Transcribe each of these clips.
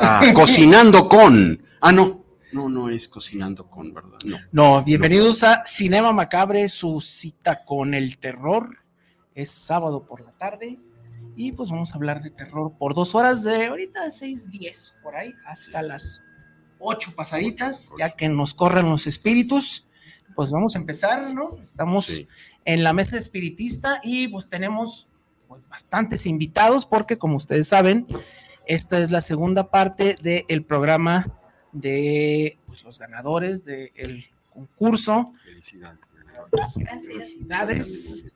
Ah, cocinando con. Ah, no. No, no es cocinando con, ¿verdad? No. No, bienvenidos a Cinema Macabre, su cita con el terror. Es sábado por la tarde. Y pues vamos a hablar de terror por dos horas de ahorita 6:10, por ahí, hasta las ocho pasaditas, ya que nos corren los espíritus. Pues vamos a empezar, ¿no? Estamos en la mesa espiritista y pues tenemos pues bastantes invitados porque como ustedes saben, esta es la segunda parte del programa de pues, los ganadores del concurso. Felicidades. Felicidades.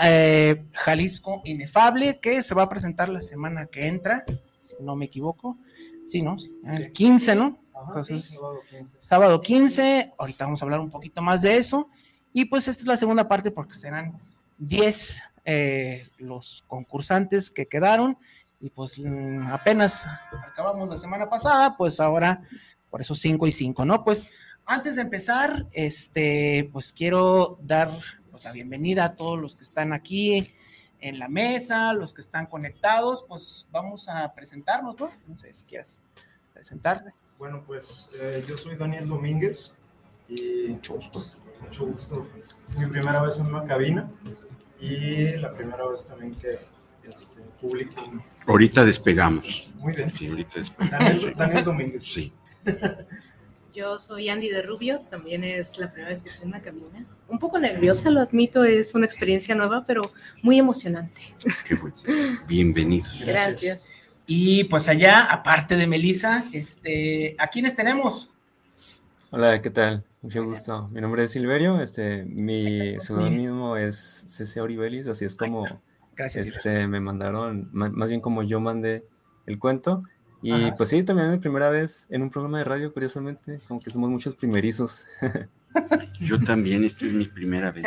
Eh, Jalisco Inefable, que se va a presentar la semana que entra, si no me equivoco. Sí, ¿no? El 15, ¿no? Entonces, sábado 15. ahorita vamos a hablar un poquito más de eso. Y pues esta es la segunda parte porque serán 10 eh, los concursantes que quedaron y pues mm, apenas acabamos la semana pasada, pues ahora por eso 5 y 5, ¿no? Pues antes de empezar, este, pues quiero dar pues, la bienvenida a todos los que están aquí en la mesa, los que están conectados, pues vamos a presentarnos, ¿no? No sé si quieres presentarte. Bueno, pues eh, yo soy Daniel Domínguez y mucho gusto. Mucho gusto. Mi primera vez en una cabina y la primera vez también que este, público. Ahorita despegamos. Muy bien. Sí, ahorita despegamos. Daniel, Domínguez. Sí. Yo soy Andy de Rubio, también es la primera vez que estoy en una cabina. Un poco nerviosa, lo admito, es una experiencia nueva, pero muy emocionante. Qué bueno. Bienvenidos. Gracias. Y pues allá, aparte de Melissa, este, ¿a quiénes tenemos? Hola, ¿qué tal? Mucho gusto. Mi nombre es Silverio, este, mi seudónimo es CC Oribelis, así es como Gracias. Este, me mandaron, más bien como yo mandé el cuento. Y pues sí, también es mi primera vez en un programa de radio, curiosamente, como que somos muchos primerizos. Yo también, esta es mi primera vez.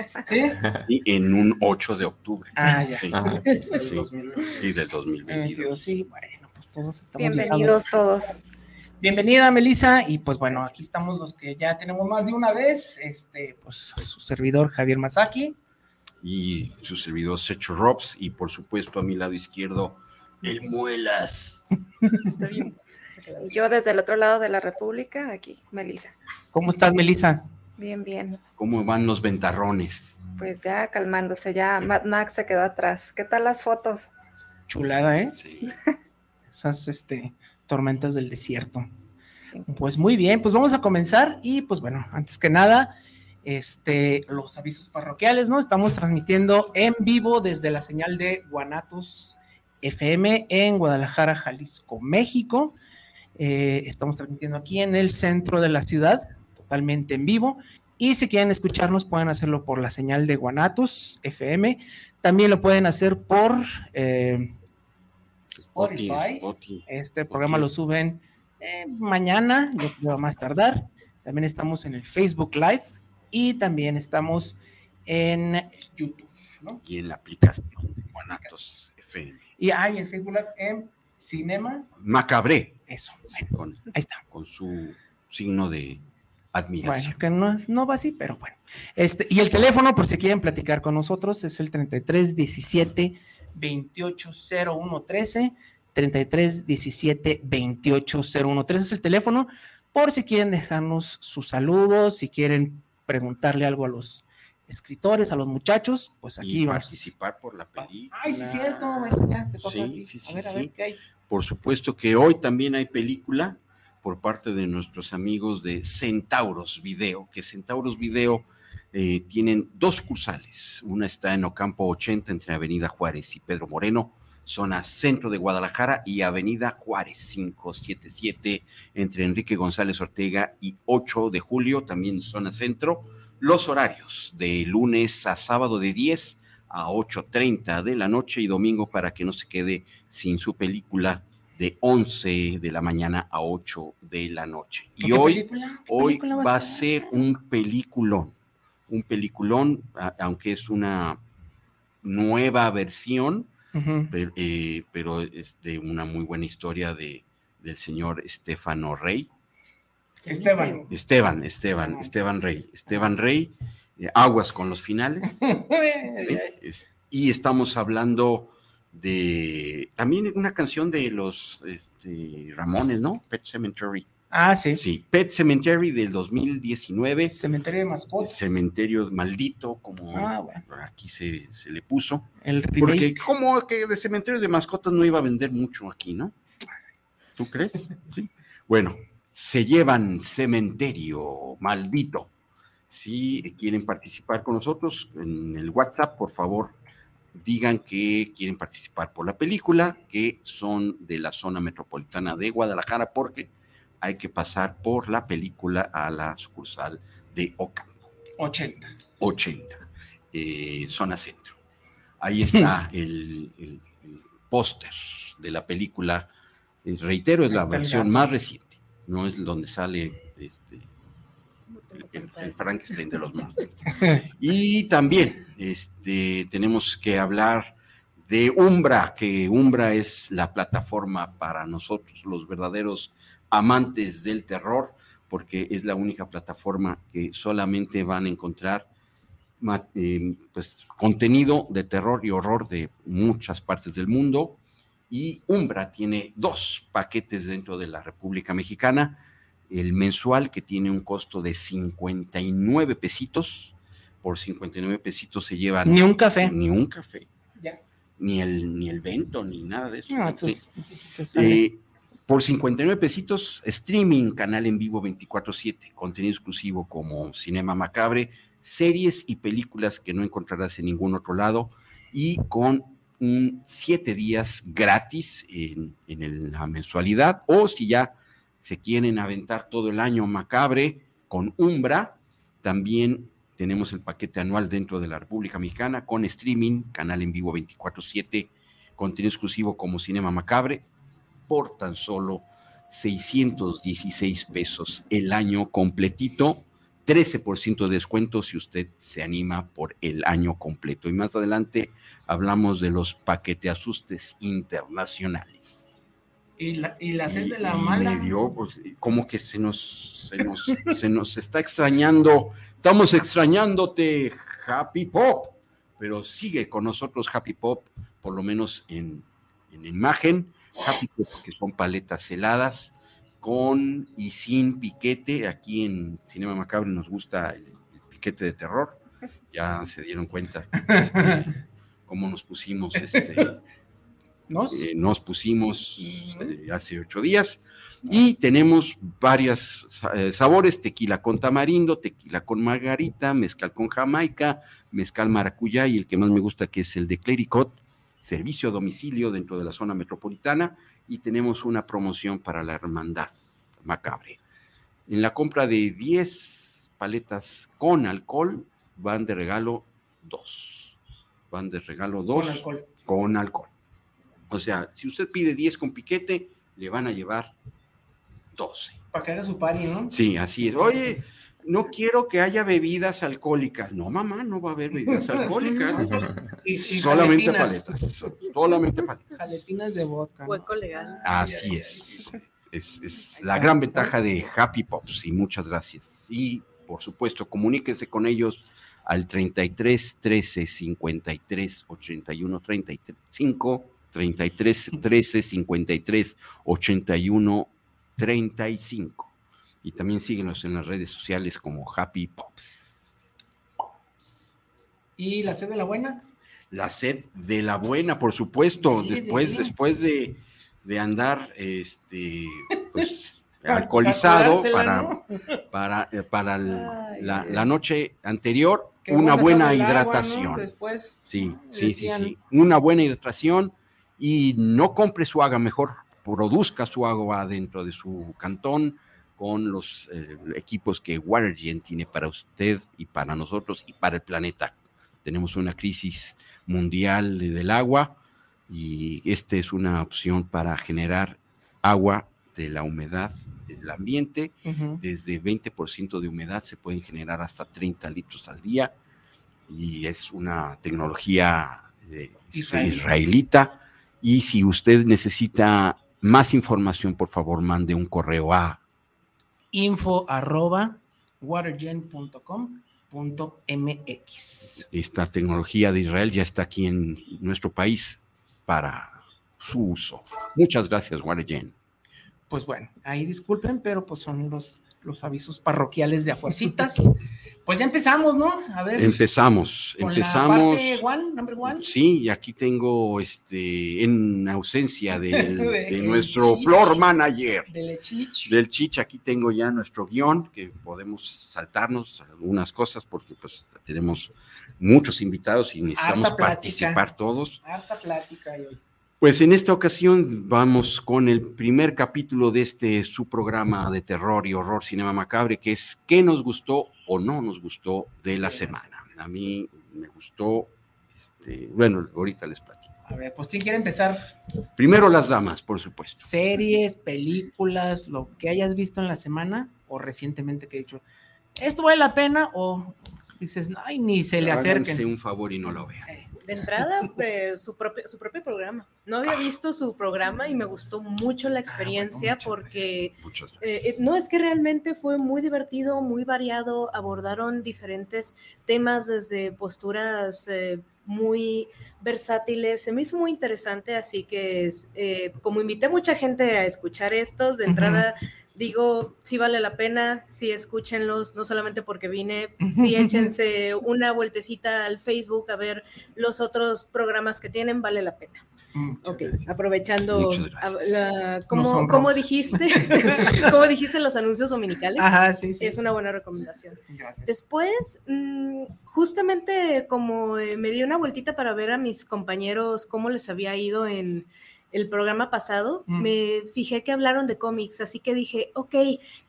¿Sí? en un 8 de octubre. Ah, ya. Sí, sí, del 2022. Sí, bueno, pues todos estamos Bienvenidos todos. Bienvenida, Melissa. Y pues bueno, aquí estamos los que ya tenemos más de una vez. Este, pues su servidor Javier Masaki y su servidor Secho Robs y por supuesto a mi lado izquierdo el Muelas. Yo desde el otro lado de la República, aquí, Melisa. ¿Cómo estás, Melisa? Bien, bien. ¿Cómo van los ventarrones? Pues ya calmándose, ya Mad Max se quedó atrás. ¿Qué tal las fotos? Chulada, ¿eh? Sí. Esas este, tormentas del desierto. Pues muy bien, pues vamos a comenzar y pues bueno, antes que nada, este, los avisos parroquiales, ¿no? Estamos transmitiendo en vivo desde la señal de Guanatos FM en Guadalajara, Jalisco, México. Eh, estamos transmitiendo aquí en el centro de la ciudad, totalmente en vivo. Y si quieren escucharnos, pueden hacerlo por la señal de Guanatos FM. También lo pueden hacer por eh, Spotify. Este programa lo suben eh, mañana, lo va más tardar. También estamos en el Facebook Live y también estamos en YouTube, ¿no? Y en la aplicación Guanatos FM. Y hay en Facebook en Cinema Macabre. Eso. con, ahí está. Con su signo de admiración. Bueno, que no, no va así, pero bueno. Este, y el teléfono, por si quieren platicar con nosotros, es el 33 17 28 01 13. 33 17 28 01 13 es el teléfono por si quieren dejarnos sus saludos, si quieren preguntarle algo a los escritores, a los muchachos, pues aquí y vamos. participar por la película. Ay, sí, cierto, ya te toca Sí, a ti. sí, a sí, ver, a ver qué hay. Por supuesto que hoy también hay película por parte de nuestros amigos de Centauros Video, que Centauros Video eh, tienen dos cursales. Una está en Ocampo 80 entre Avenida Juárez y Pedro Moreno, zona centro de Guadalajara, y Avenida Juárez 577 entre Enrique González Ortega y 8 de julio, también zona centro. Los horarios de lunes a sábado de 10 a 8.30 de la noche y domingo para que no se quede sin su película de 11 de la mañana a 8 de la noche. Y ¿Qué hoy, hoy película va a ser un peliculón, un peliculón, aunque es una nueva versión, Pero, eh, pero es de una muy buena historia de, del señor Estefano Rey. Esteban. Esteban, Esteban, Esteban Rey, Esteban Rey, eh, aguas con los finales. Es- y estamos hablando de también una canción de los este, Ramones, ¿no? Pet Cemetery. Ah, sí. Sí, Pet Cemetery del 2019. Cementerio de mascotas. Cementerio maldito, como Ah, bueno. aquí se, se le puso. El remake. Porque como que de cementerio de mascotas no iba a vender mucho aquí, ¿no? ¿Tú crees? Sí. Bueno, se llevan cementerio maldito. Si quieren participar con nosotros en el WhatsApp, por favor, digan que quieren participar por la película, que son de la zona metropolitana de Guadalajara, porque hay que pasar por la película a la sucursal de Ocampo. 80. 80, eh, zona centro. Ahí está el, el- el póster de la película. Eh, reitero, es la versión más reciente, no es donde sale este, el, el Frankenstein de los monstruos. Y también este, tenemos que hablar de Umbra, que Umbra es la plataforma para nosotros, los verdaderos amantes del terror, porque es la única plataforma que solamente van a encontrar eh, pues, contenido de terror y horror de muchas partes del mundo. Y Umbra tiene dos paquetes dentro de la República Mexicana. El mensual que tiene un costo de 59 pesitos. Por 59 pesitos se llevan Ni un café. ni un café, Ya. ni el, ni el vento, ni nada de eso. No, tú- tú. Eh, por 59 pesitos, streaming, canal en vivo 24/7, contenido exclusivo como Cinema Macabre, series y películas que no encontrarás en ningún otro lado y con un siete días gratis en, en la mensualidad o si ya se quieren aventar todo el año Macabre con Umbra, también tenemos el paquete anual dentro de la República Mexicana con streaming, canal en vivo 24/7, contenido exclusivo como Cinema Macabre, por tan solo 616 pesos el año completito, 13% de descuento si usted se anima por el año completo. Y más adelante hablamos de los paquete asustes internacionales. Y la, y la sed de la y mala. dio, pues, como que se nos, se nos, se nos está extrañando. Estamos extrañándote, Happy Pop. Pero sigue con nosotros Happy Pop, por lo menos en, en imagen. Happy que son paletas heladas con y sin piquete. Aquí en Cinema Macabre nos gusta el, el piquete de terror. Ya se dieron cuenta este, cómo nos pusimos este, ¿No? eh, nos pusimos eh, hace ocho días y tenemos varios sabores, tequila con tamarindo, tequila con margarita, mezcal con jamaica, mezcal maracuyá y el que más me gusta que es el de Clericot, servicio a domicilio dentro de la zona metropolitana y tenemos una promoción para la hermandad macabre. En la compra de 10 paletas con alcohol van de regalo dos. Van de regalo dos Con alcohol. con alcohol. O sea, si usted pide 10 con piquete, le van a llevar 12. Para que haga su party, ¿no? Sí, así es. Oye, no quiero que haya bebidas alcohólicas. No, mamá, no va a haber bebidas alcohólicas. Y, y Solamente jaletinas. paletas. Solamente paletas. Jaletinas de vodka. ¿no? Hueco legal. Así es. Es, es la gran ventaja de Happy Pops y muchas gracias. Y por supuesto, comuníquese con ellos al 33 13 53 81 35 33 13 53 81 35 y también síguenos en las redes sociales como Happy Pops. ¿Y la sed de la buena? La sed de la buena, por supuesto, después, después de, de andar este, pues, alcoholizado para, para, eh, para, la, noche anterior, una buena hidratación. Después, sí, sí, sí, sí, una buena hidratación y no compre su agua, mejor produzca su agua dentro de su cantón con los eh, equipos que WaterGen tiene para usted y para nosotros y para el planeta. Tenemos una crisis mundial del agua y esta es una opción para generar agua de la humedad del ambiente. Desde 20% de humedad se pueden generar hasta 30 litros al día y es una tecnología eh, israelita. Y si usted necesita más información, por favor, mande un correo a info arroba watergen.com.mx. Esta tecnología de Israel ya está aquí en nuestro país para su uso. Muchas gracias, Watergen pues bueno, ahí disculpen, pero pues son los, los avisos parroquiales de afuercitas. Pues ya empezamos, ¿no? A ver. Empezamos, empezamos. Sí, y aquí tengo, este, en ausencia de, nuestro floor manager. Del Chich. Del Chich, aquí tengo ya nuestro guion, que podemos saltarnos algunas cosas porque pues tenemos muchos invitados y necesitamos participar todos. Harta plática hoy. Pues en esta ocasión vamos con el primer capítulo de este su programa de terror y horror cinema macabre, que es ¿qué nos gustó o no nos gustó de la semana? A mí me gustó, este, bueno, ahorita les platico. A ver, pues ¿quién quiere empezar? Primero las damas, por supuesto. Series, películas, lo que hayas visto en la semana o recientemente que he dicho, ¿esto vale la pena? O dices, ay, ni se le acerquen. un favor y no lo vean. De entrada, su, propio, su propio programa. No había visto su programa y me gustó mucho la ah, experiencia porque eh, eh, no es que realmente fue muy divertido, muy variado, abordaron diferentes temas desde posturas eh, muy versátiles, se me hizo muy interesante, así que como invité a mucha gente a escuchar esto, de entrada digo, sí vale la pena, sí escúchenlos, no solamente porque vine, sí échense una vueltecita al Facebook a ver los otros programas que tienen, vale la pena. ok, aprovechando, ¿cómo, dijiste? ¿Cómo dijiste los anuncios dominicales? Ajá, sí, sí. Es una buena recomendación. Gracias. Después, mm, justamente como eh, me di una vueltita para ver a mis compañeros cómo les había ido en el programa pasado, mm. me fijé que hablaron de cómics, así que dije, ok,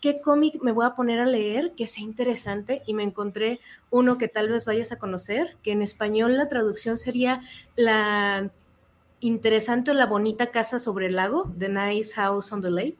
¿qué cómic me voy a poner a leer que sea interesante? Y me encontré uno que tal vez vayas a conocer, que en español la traducción sería La interesante o la bonita casa sobre el lago, The Nice House on the Lake.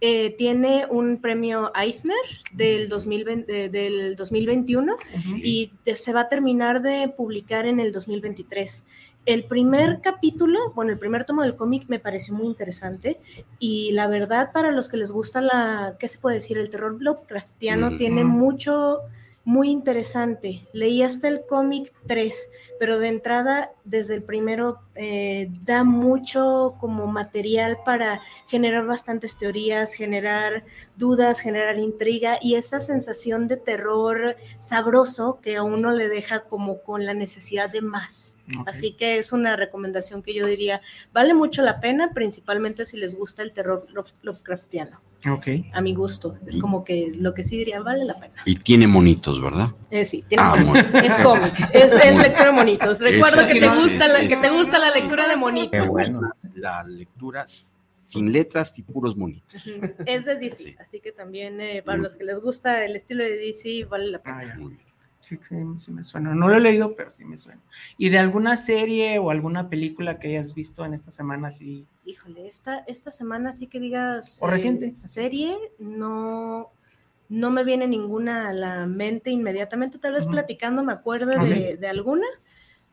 Eh, tiene un premio Eisner del, 2020, del 2021 y se va a terminar de publicar en el 2023. El primer capítulo, bueno, el primer tomo del cómic me pareció muy interesante y la verdad para los que les gusta la, ¿qué se puede decir? El terror Lovecraftiano tiene mucho, muy interesante. Leí hasta el cómic 3, pero de entrada, desde el primero, eh, da mucho como material para generar bastantes teorías, generar dudas, generar intriga y esa sensación de terror sabroso que a uno le deja como con la necesidad de más. Así que es una recomendación que yo diría, vale mucho la pena, principalmente si les gusta el terror Lovecraftiano. Ok. A mi gusto. Es como que lo que sí diría vale la pena. Y tiene monitos, ¿verdad? Eh, sí, tiene ah, monitos. Es cómic. Es, es, lectura de monitos. Recuerdo que, te gusta la, que te gusta la lectura de monitos. bueno. La lectura sin letras y puros monitos. Es de DC, así que también eh, para los que les gusta el estilo de DC vale la pena. Ah, Sí, sí, me suena. No lo he leído, pero sí me suena. ¿Y de alguna serie o alguna película que hayas visto en esta semana? Sí. Híjole, esta, esta semana sí que digas. ¿O reciente? Eh, serie, no, no me viene ninguna a la mente inmediatamente. Tal vez platicando me acuerdo de, de, alguna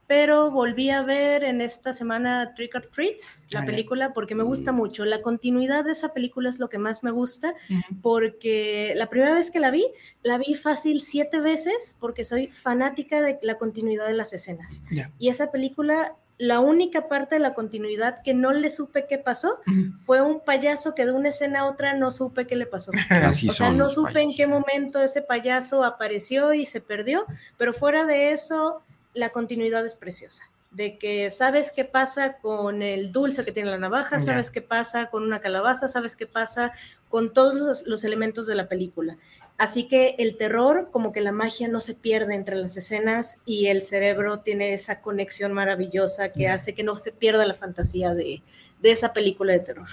pero volví a ver en esta semana Trick or Treat, la película, porque me gusta mm. mucho. La continuidad de esa película es lo que más me gusta, porque la primera vez que la vi, la vi fácil siete veces, porque soy fanática de la continuidad de las escenas. Y esa película, la única parte de la continuidad que no le supe qué pasó fue un payaso que de una escena a otra no supe qué le pasó. o sea, no supe en qué momento ese payaso apareció y se perdió, pero fuera de eso la continuidad es preciosa de que sabes qué pasa con el dulce que tiene la navaja, sabes qué pasa con una calabaza, sabes qué pasa con todos los, elementos de la película. Así que el terror, como que la magia no se pierde entre las escenas y el cerebro tiene esa conexión maravillosa que hace que no se pierda la fantasía de, esa película de terror.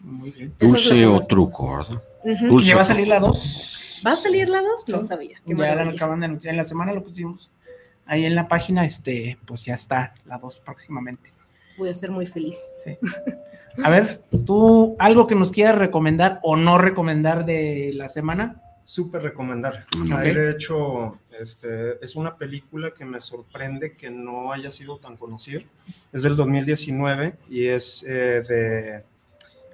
Muy bien. Dulce o truco, ¿Ya va a salir la 2? ¿Va a salir la 2? No sabía. ya la acaban de anunciar. En la semana lo pusimos ahí en la página, este, pues ya está la 2 próximamente. Voy a ser muy feliz. Sí. A ver, tú, algo que nos quieras recomendar o no recomendar de la semana. Súper recomendar. De hecho, este, es una película que me sorprende que no haya sido tan conocida. Es del 2019 y es eh, de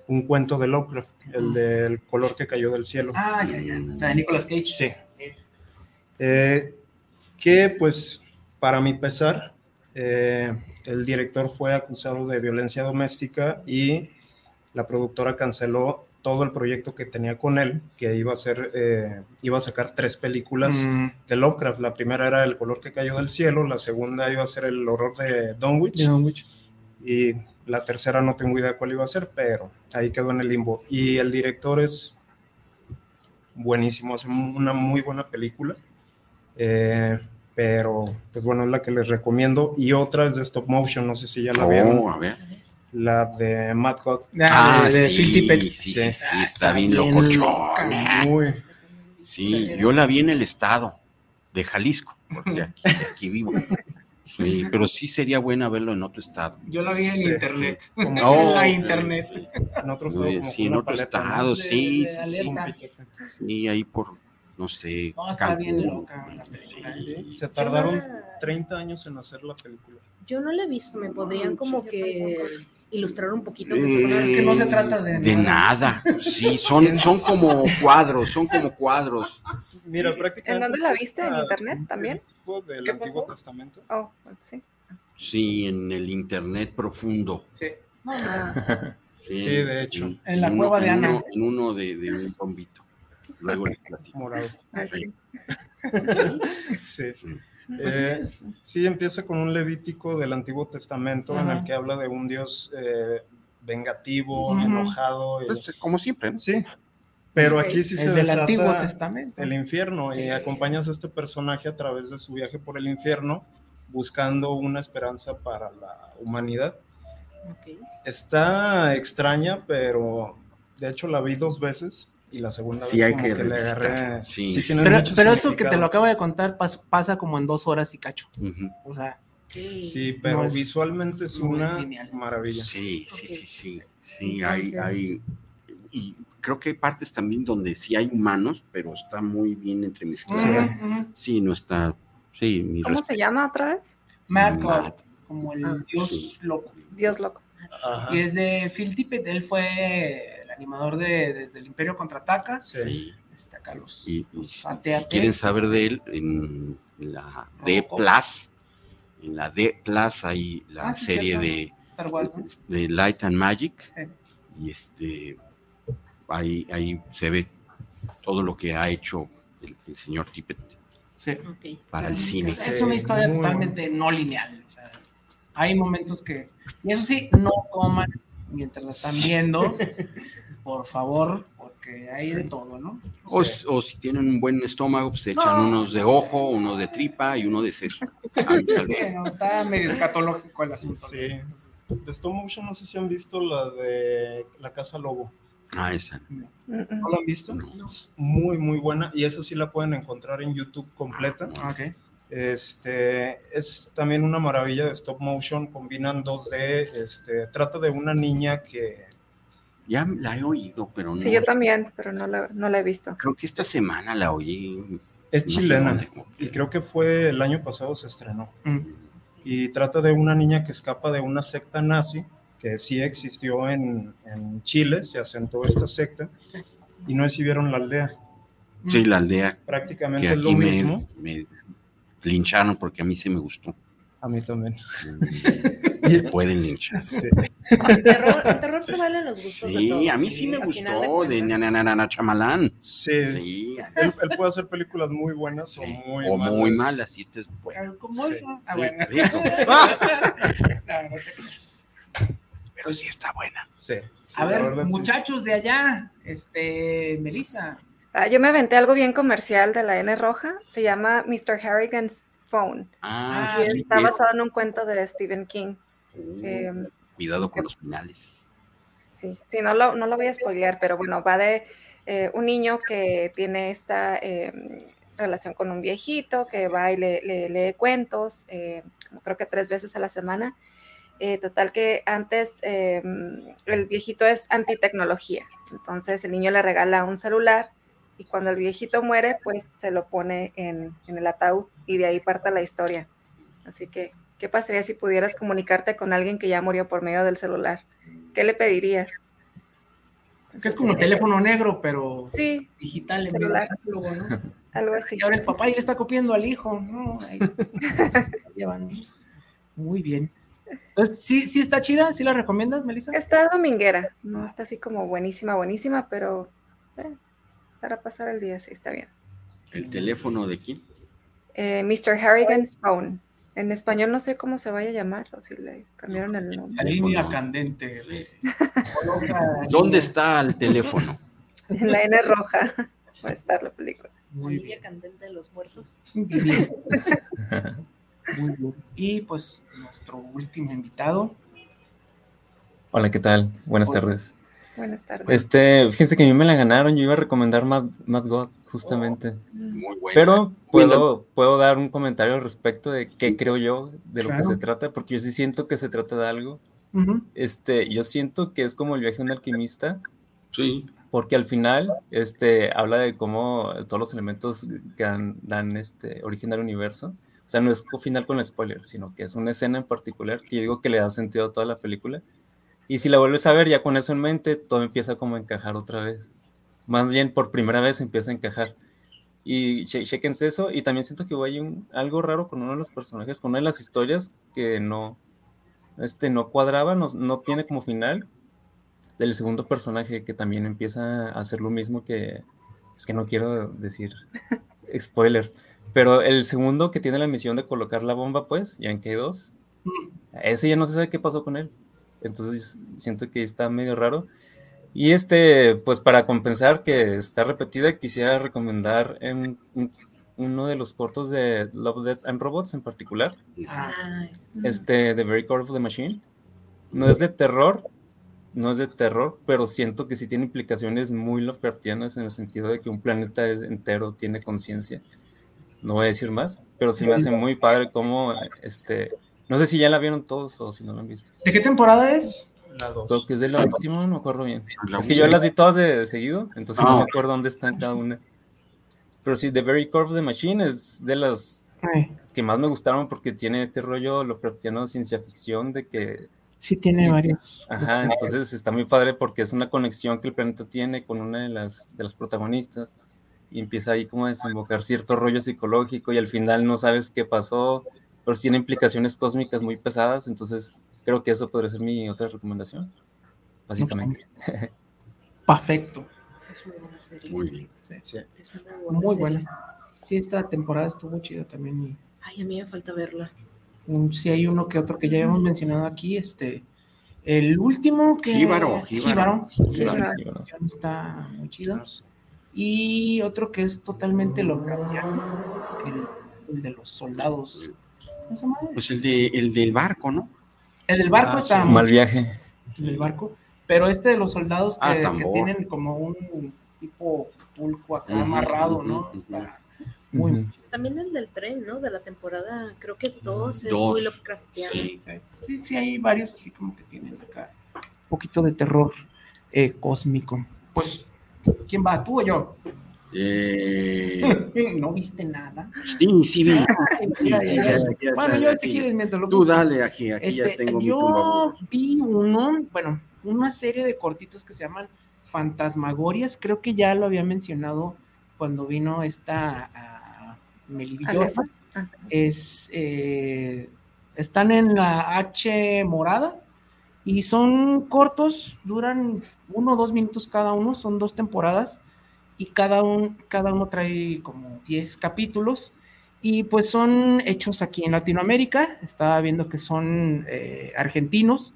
un cuento de Lovecraft, el del color que cayó del cielo. Ah, ya, ya. De Nicolas Cage. Sí. Eh, que pues para mi pesar, eh, el director fue acusado de violencia doméstica y la productora canceló todo el proyecto que tenía con él, que iba a ser, eh, iba a sacar tres películas mm. de Lovecraft. La primera era El color que cayó del cielo, la segunda iba a ser El horror de Dunwich, y la tercera no tengo idea cuál iba a ser, pero ahí quedó en el limbo. Y el director es buenísimo, hace una muy buena película. Eh, pero pues bueno, es la que les recomiendo. Y otra es de stop motion, no sé si ya la oh, vieron. A ver. La de Mad God. Ah, ah de, sí, sí, sí, está bien locochón. Muy. Sí, yo la vi en el estado de Jalisco, porque aquí, aquí vivo. Sí, pero sí sería buena verlo en otro estado. Yo la vi en internet. en internet. En otro estado. sí, en otro estado, sí, sí, sí. ahí por no sé. No, está bien loca Se tardaron 30 años en hacer la película. Yo no la he visto, me podrían como que ilustrar un poquito. Eh, es que no se trata de, de nada. Sí, son, son como cuadros, son como cuadros. Mira, prácticamente. ¿En dónde la viste? ¿En internet también? Del Antiguo Testamento. Oh, sí. Sí, en el internet profundo. Sí. sí, de hecho. En, la cueva de Ana. en uno de, de un bombito. Luego les Morado. Sí. Eh, sí, empieza con un levítico del Antiguo Testamento en el que habla de un Dios eh, vengativo, enojado. Pues, como siempre. Sí. Pero aquí sí se desata Antiguo Testamento. el infierno y acompañas a este personaje a través de su viaje por el infierno buscando una esperanza para la humanidad. Está extraña, pero de hecho la vi dos veces y la segunda sí, vez como que, le agarré. Sí. pero, pero eso que te lo acabo de contar pasa como en dos horas y cacho. O sea. Sí, pero visualmente es una maravilla. Sí, sí, sí, sí. Sí, hay, hay. Y creo que hay partes también donde sí hay humanos, pero está muy bien entre mis Sí, no está. Sí, ¿Cómo se llama otra vez? Mad God, como el ah, dios loco. Dios loco. Y es de Phil Tippett, él fue animador de Desde el Imperio Contraataca. Sí. Este, acá los, y, si quieren saber de él, en la D Plus, en la D Plus hay la ah, serie de, Star Wars, de Light and Magic. Y este ahí, ahí se ve todo lo que ha hecho el, señor Tippett sí. para el cine. Es una historia totalmente no lineal. hay momentos que, y eso sí, no coman mientras la están viendo. por favor, porque hay de todo, ¿no? O, si tienen un buen estómago, pues se echan unos de ojo, uno de tripa y uno de seso. está medio escatológico el asunto. Sí. De stop motion, no sé si han visto la de La Casa Lobo. Ah, esa. ¿No la han visto? Es muy, muy buena y esa sí la pueden encontrar en YouTube completa. Ah, ok. Este, es también una maravilla de stop motion, combinan 2D, este, trata de una niña que ya la he oído, pero no. Sí, yo también, pero no la, no la he visto. Creo que esta semana la oí. Es chilena y creo que fue el año pasado se estrenó. Mm. Y trata de una niña que escapa de una secta nazi que sí existió en, en Chile, se asentó esta secta y no recibieron la aldea. Sí, la aldea. Prácticamente es lo mismo. Me lincharon porque a mí sí me gustó. A mí también. Pueden linchar. Sí. En, terror, se valen los gustos sí, de todos. a mí sí, me gustó, de, de Chamalán. Sí. sí. Él, puede hacer películas muy buenas o muy o malas. muy malas, y este es bueno. ¿Cómo sí. Ah, bueno. Pero sí está buena. Sí. a ver, muchachos de allá, este, Melissa. Ah, yo me aventé algo bien comercial de la N roja, se llama Mr. Harrigan's Phone. Ah, y está basado en un cuento de Stephen King. Uh, eh, cuidado con los finales. Sí, sí, no lo, no lo voy a spoilear, pero bueno, va de eh, un niño que tiene esta eh, relación con un viejito que va y le, le lee cuentos, eh, creo que tres veces a la semana. total que antes el viejito es antitecnología, entonces el niño le regala un celular y cuando el viejito muere, pues se lo pone en, en el ataúd y de ahí parte la historia. Así que, ¿qué pasaría si pudieras comunicarte con alguien que ya murió por medio del celular? ¿Qué le pedirías? Que es como el teléfono negro, pero sí, digital en celular. ¿no? Algo así. Y ahora el papá y le está copiando al hijo. No, ahí, llevan. Muy bien. Entonces, ¿sí, ¿sí está chida? ¿Sí la recomiendas, Melissa? Está dominguera. No está así como buenísima, buenísima, pero eh, para pasar el día sí está bien. ¿El teléfono de quién? Eh, Mr. Harrigan's Phone. En español no sé cómo se vaya a llamar, o si le cambiaron el nombre. La línea candente. ¿Dónde está el teléfono? En la N roja va a estar la película. La línea candente de los muertos. Muy bien. Muy bien. Y pues nuestro último invitado. Hola, ¿qué tal? Buenas Hola. tardes. Buenas tardes. Este, fíjense que a mí me la ganaron, yo iba a recomendar Mad, Mad God, justamente. Muy buena. Pero puedo, puedo dar un comentario al respecto de qué creo yo de lo Claro. que se trata, porque yo sí siento que se trata de algo. Ujú. Este, yo siento que es como el viaje de un alquimista, Sí. porque al final este, habla de cómo todos los elementos que dan, dan este, origen al universo. O sea, no es final con spoiler, sino que es una escena en particular que yo digo que le da sentido a toda la película. Y si la vuelves a ver ya con eso en mente, todo empieza como a encajar otra vez. Más bien por primera vez empieza a encajar. Y che- chequense eso. Y también siento que hay un, algo raro con uno de los personajes, con una de las historias que no, este, no cuadraba, no, no tiene como final. Del segundo personaje que también empieza a hacer lo mismo que. Es que no quiero decir spoilers. Pero el segundo que tiene la misión de colocar la bomba, pues, ya en K2, ese ya no se sabe qué pasó con él. Entonces siento que está medio raro. Y este, pues para compensar que está repetida, quisiera recomendar en, un- uno de los cortos de Love, Death and Robots en particular, Ah, este, The Very Core of the Machine. No es de terror, no es de terror, pero siento que sí tiene implicaciones muy Lovecraftianas en el sentido de que un planeta entero tiene conciencia. No voy a decir más, pero sí me hace muy padre cómo, este, no sé si ya la vieron todos o si no la han visto. ¿De qué temporada es? La Creo dos. que es de la última, no me acuerdo bien. La Es que yo las vi todas de, de seguido, entonces no Ah. me acuerdo dónde están cada una. Pero sí, The Very Core of the Machine es de las que más me gustaron porque tiene este rollo Lovecraftiano de ciencia ficción de que sí, tiene Sí, varios. Ajá, entonces está muy padre porque es una conexión que el planeta tiene con una de las, de las protagonistas y empieza ahí como a desembocar cierto rollo psicológico y al final no sabes qué pasó, pero tiene implicaciones cósmicas muy pesadas, entonces creo que eso podría ser mi otra recomendación, básicamente. Perfecto. Es muy buena serie. Muy bien. Sí. Es muy buena. Muy serie. buena. Sí, esta temporada estuvo chida también. y, Ay, a mí me falta verla. mm, sí, hay uno que otro que ya habíamos mencionado aquí. Este, el último que. Jíbaro, jíbaro. Jíbaro. Está muy chida. Ah. Y otro que es totalmente Lovecraftiano, el, el de los soldados. ¿Cómo se llama? Pues el, de, el del barco, ¿no? El del barco Ah, está sí. Mal viaje. el barco, pero este de los soldados que, Ah, que tienen como un tipo pulco acá amarrado, ¿no? Está muy. También el del tren, ¿no? De la temporada, creo que dos es Dos. muy Lovecraftiano. Sí. sí, sí, hay varios así como que tienen acá un poquito de terror eh, cósmico. Pues, ¿quién va? ¿Tú o yo? Eh, no viste nada. sí, sí, vi. Ya Bueno, yo aquí. si quieres mientras lo Tú dale aquí, aquí ya Este, tengo mi yo tumbaburro. vi uno, bueno, una serie de cortitos que se llaman Fantasmagorias, creo que ya lo había mencionado cuando vino esta. Ah. Es, eh, Están en la H morada y son cortos, duran uno o dos minutos cada uno, son dos temporadas y cada, un, cada uno trae como 10 capítulos. Y pues son hechos aquí en Latinoamérica, estaba viendo que son eh, argentinos,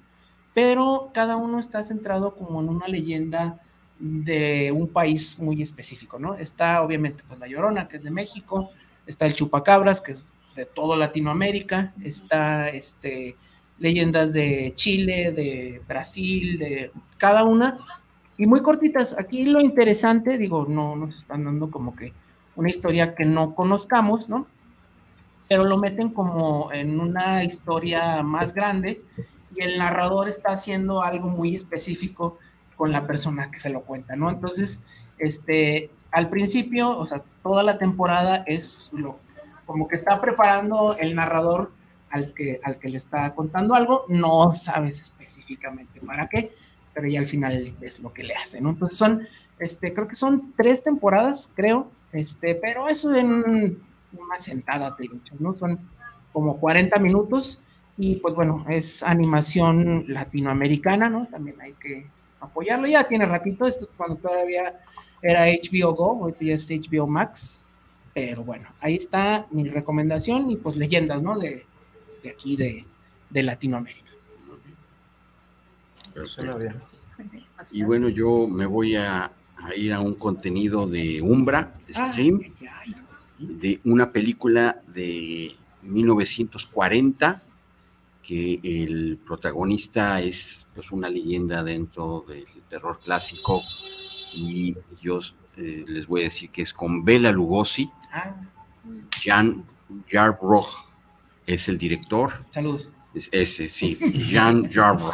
pero cada uno está centrado como en una leyenda de un país muy específico, ¿no? Está obviamente pues La Llorona, que es de México, está el Chupacabras, que es de todo Latinoamérica, está este, leyendas de Chile, de Brasil, de cada una, y muy cortitas. Aquí lo interesante, digo, no nos están dando como que una historia que no conozcamos, ¿no? Pero lo meten como en una historia más grande y el narrador está haciendo algo muy específico con la persona que se lo cuenta, ¿no? Entonces, este, al principio, o sea, toda la temporada es lo, como que está preparando el narrador al que, al que le está contando algo, no sabes específicamente para qué, pero ya al final es lo que le hace, ¿no? Entonces son, este, creo que son tres temporadas, creo, este, pero eso en una sentada, te dicho, ¿no? Son como 40 minutos y pues bueno, es animación latinoamericana, ¿no? También hay que apoyarlo. Ya tiene ratito, esto es cuando todavía era HBO Go, hoy es HBO Max. Pero bueno, ahí está mi recomendación y pues leyendas, ¿no? De, de aquí, de, de Latinoamérica. Y bueno, yo me voy a, a, ir a un contenido de Umbra, stream, de una película de 1940 que el protagonista es pues una leyenda dentro del terror clásico y yo eh, les voy a decir que es con Bela Lugosi, ah. Jan Jarbroch es el director. Saludos. Ese, sí, Jarbroch.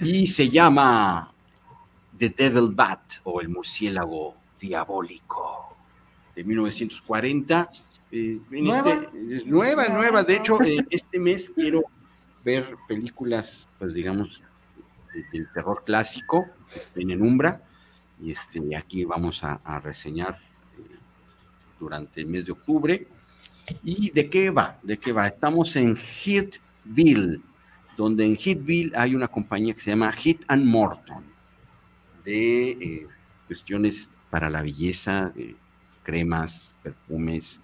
y se llama The Devil Bat o el murciélago diabólico de 1940 eh, ¿Nueva? Este, nueva, nueva. De hecho, este mes quiero ver películas, pues digamos, del terror clásico en Umbra. Y este, aquí vamos a, reseñar eh, durante el mes de octubre. ¿Y de qué va? ¿De qué va? Estamos en Hitville, donde en Hitville hay una compañía que se llama Hit and Morton, de eh, cuestiones para la belleza, cremas, perfumes,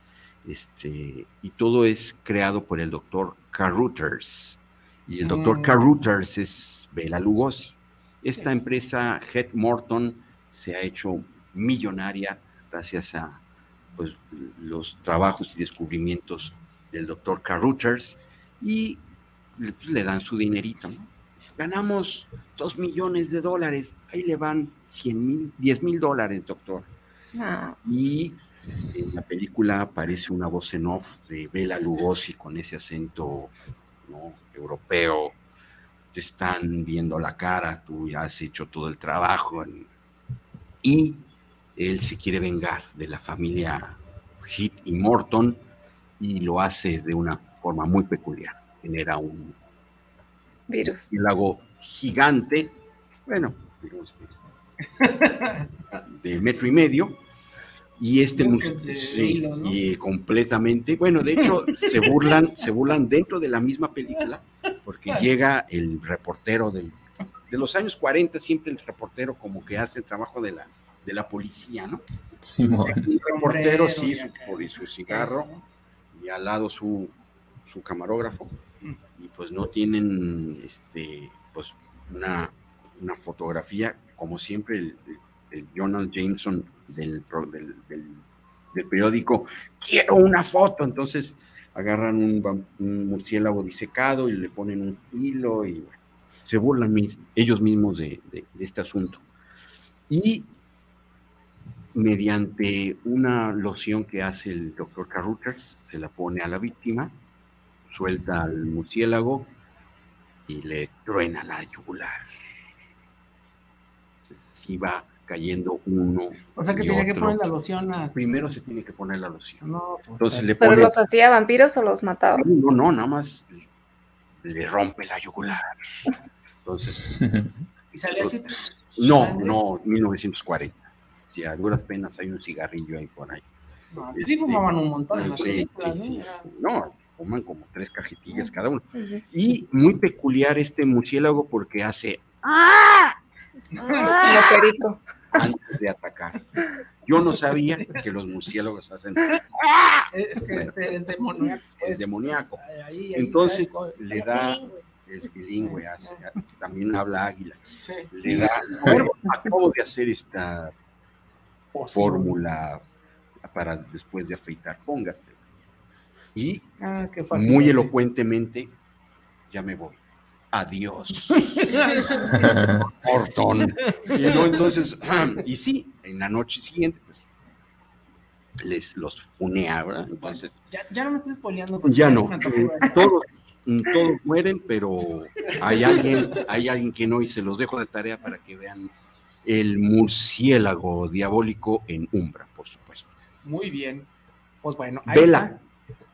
este, y todo es creado por el doctor Carruthers. Y el doctor mm. Carruthers es Bela Lugosi. Esta empresa, Head Morton, se ha hecho millonaria gracias a pues, los trabajos y descubrimientos del doctor Carruthers y pues, le dan su dinerito. Ganamos dos millones de dólares, ahí le van 100 mil, 10 mil dólares, doctor. Ah. Y en la película aparece una voz en off de Bela Lugosi con ese acento europeo. Te están viendo la cara, tú ya has hecho todo el trabajo. y él se quiere vengar de la familia Hit y Morton y lo hace de una forma muy peculiar. Genera un virus. lago gigante, bueno, de metro y medio, y este y completamente bueno de hecho se burlan se burlan dentro de la misma película porque llega el reportero del, de los años 40 siempre el reportero como que hace el trabajo de la de la policía no sí, el reportero sí su, su cigarro y al lado su su camarógrafo. Y pues no tienen este pues una, una fotografía como siempre el, el Jonathan Jameson del, del, periódico, quiero una foto, entonces agarran un, murciélago disecado y le ponen un hilo y se burlan ellos mismos de, este asunto. Y mediante una loción que hace el doctor Carruthers, se la pone a la víctima, suelta al murciélago y le truena la yugular. Y va cayendo uno. O sea que tiene que poner la loción a... Primero se tiene que poner la loción. No, pues, Entonces le ¿Pero los hacía vampiros o los mataba? No, no, nada más le rompe la yugular. Entonces. ¿Y sale así? No, no, 1940. Si a duras penas hay un cigarrillo ahí por ahí. No, sí fumaban un montón en las películas, ¿no? no, fuman como tres cajetillas cada uno. Y muy peculiar este murciélago porque hace ¡Ah! antes de atacar. Yo no sabía que los murciélagos hacen es que este es demoníaco. Es pues. demoníaco. Entonces le da, es bilingüe, también habla águila. Le da, acabo de hacer esta fórmula para después de afeitar, póngase. Y ah, muy elocuentemente, ya me voy. Adiós. Portón. Y entonces, y sí, en la noche siguiente, pues, les los funea, ¿verdad? Entonces, ya, no me estés spoileando. Ya no. Todos, todos mueren, pero hay alguien, hay alguien que no, y se los dejo de tarea para que vean el murciélago diabólico en Umbra, por supuesto. Muy bien. Pues bueno, ahí Vela.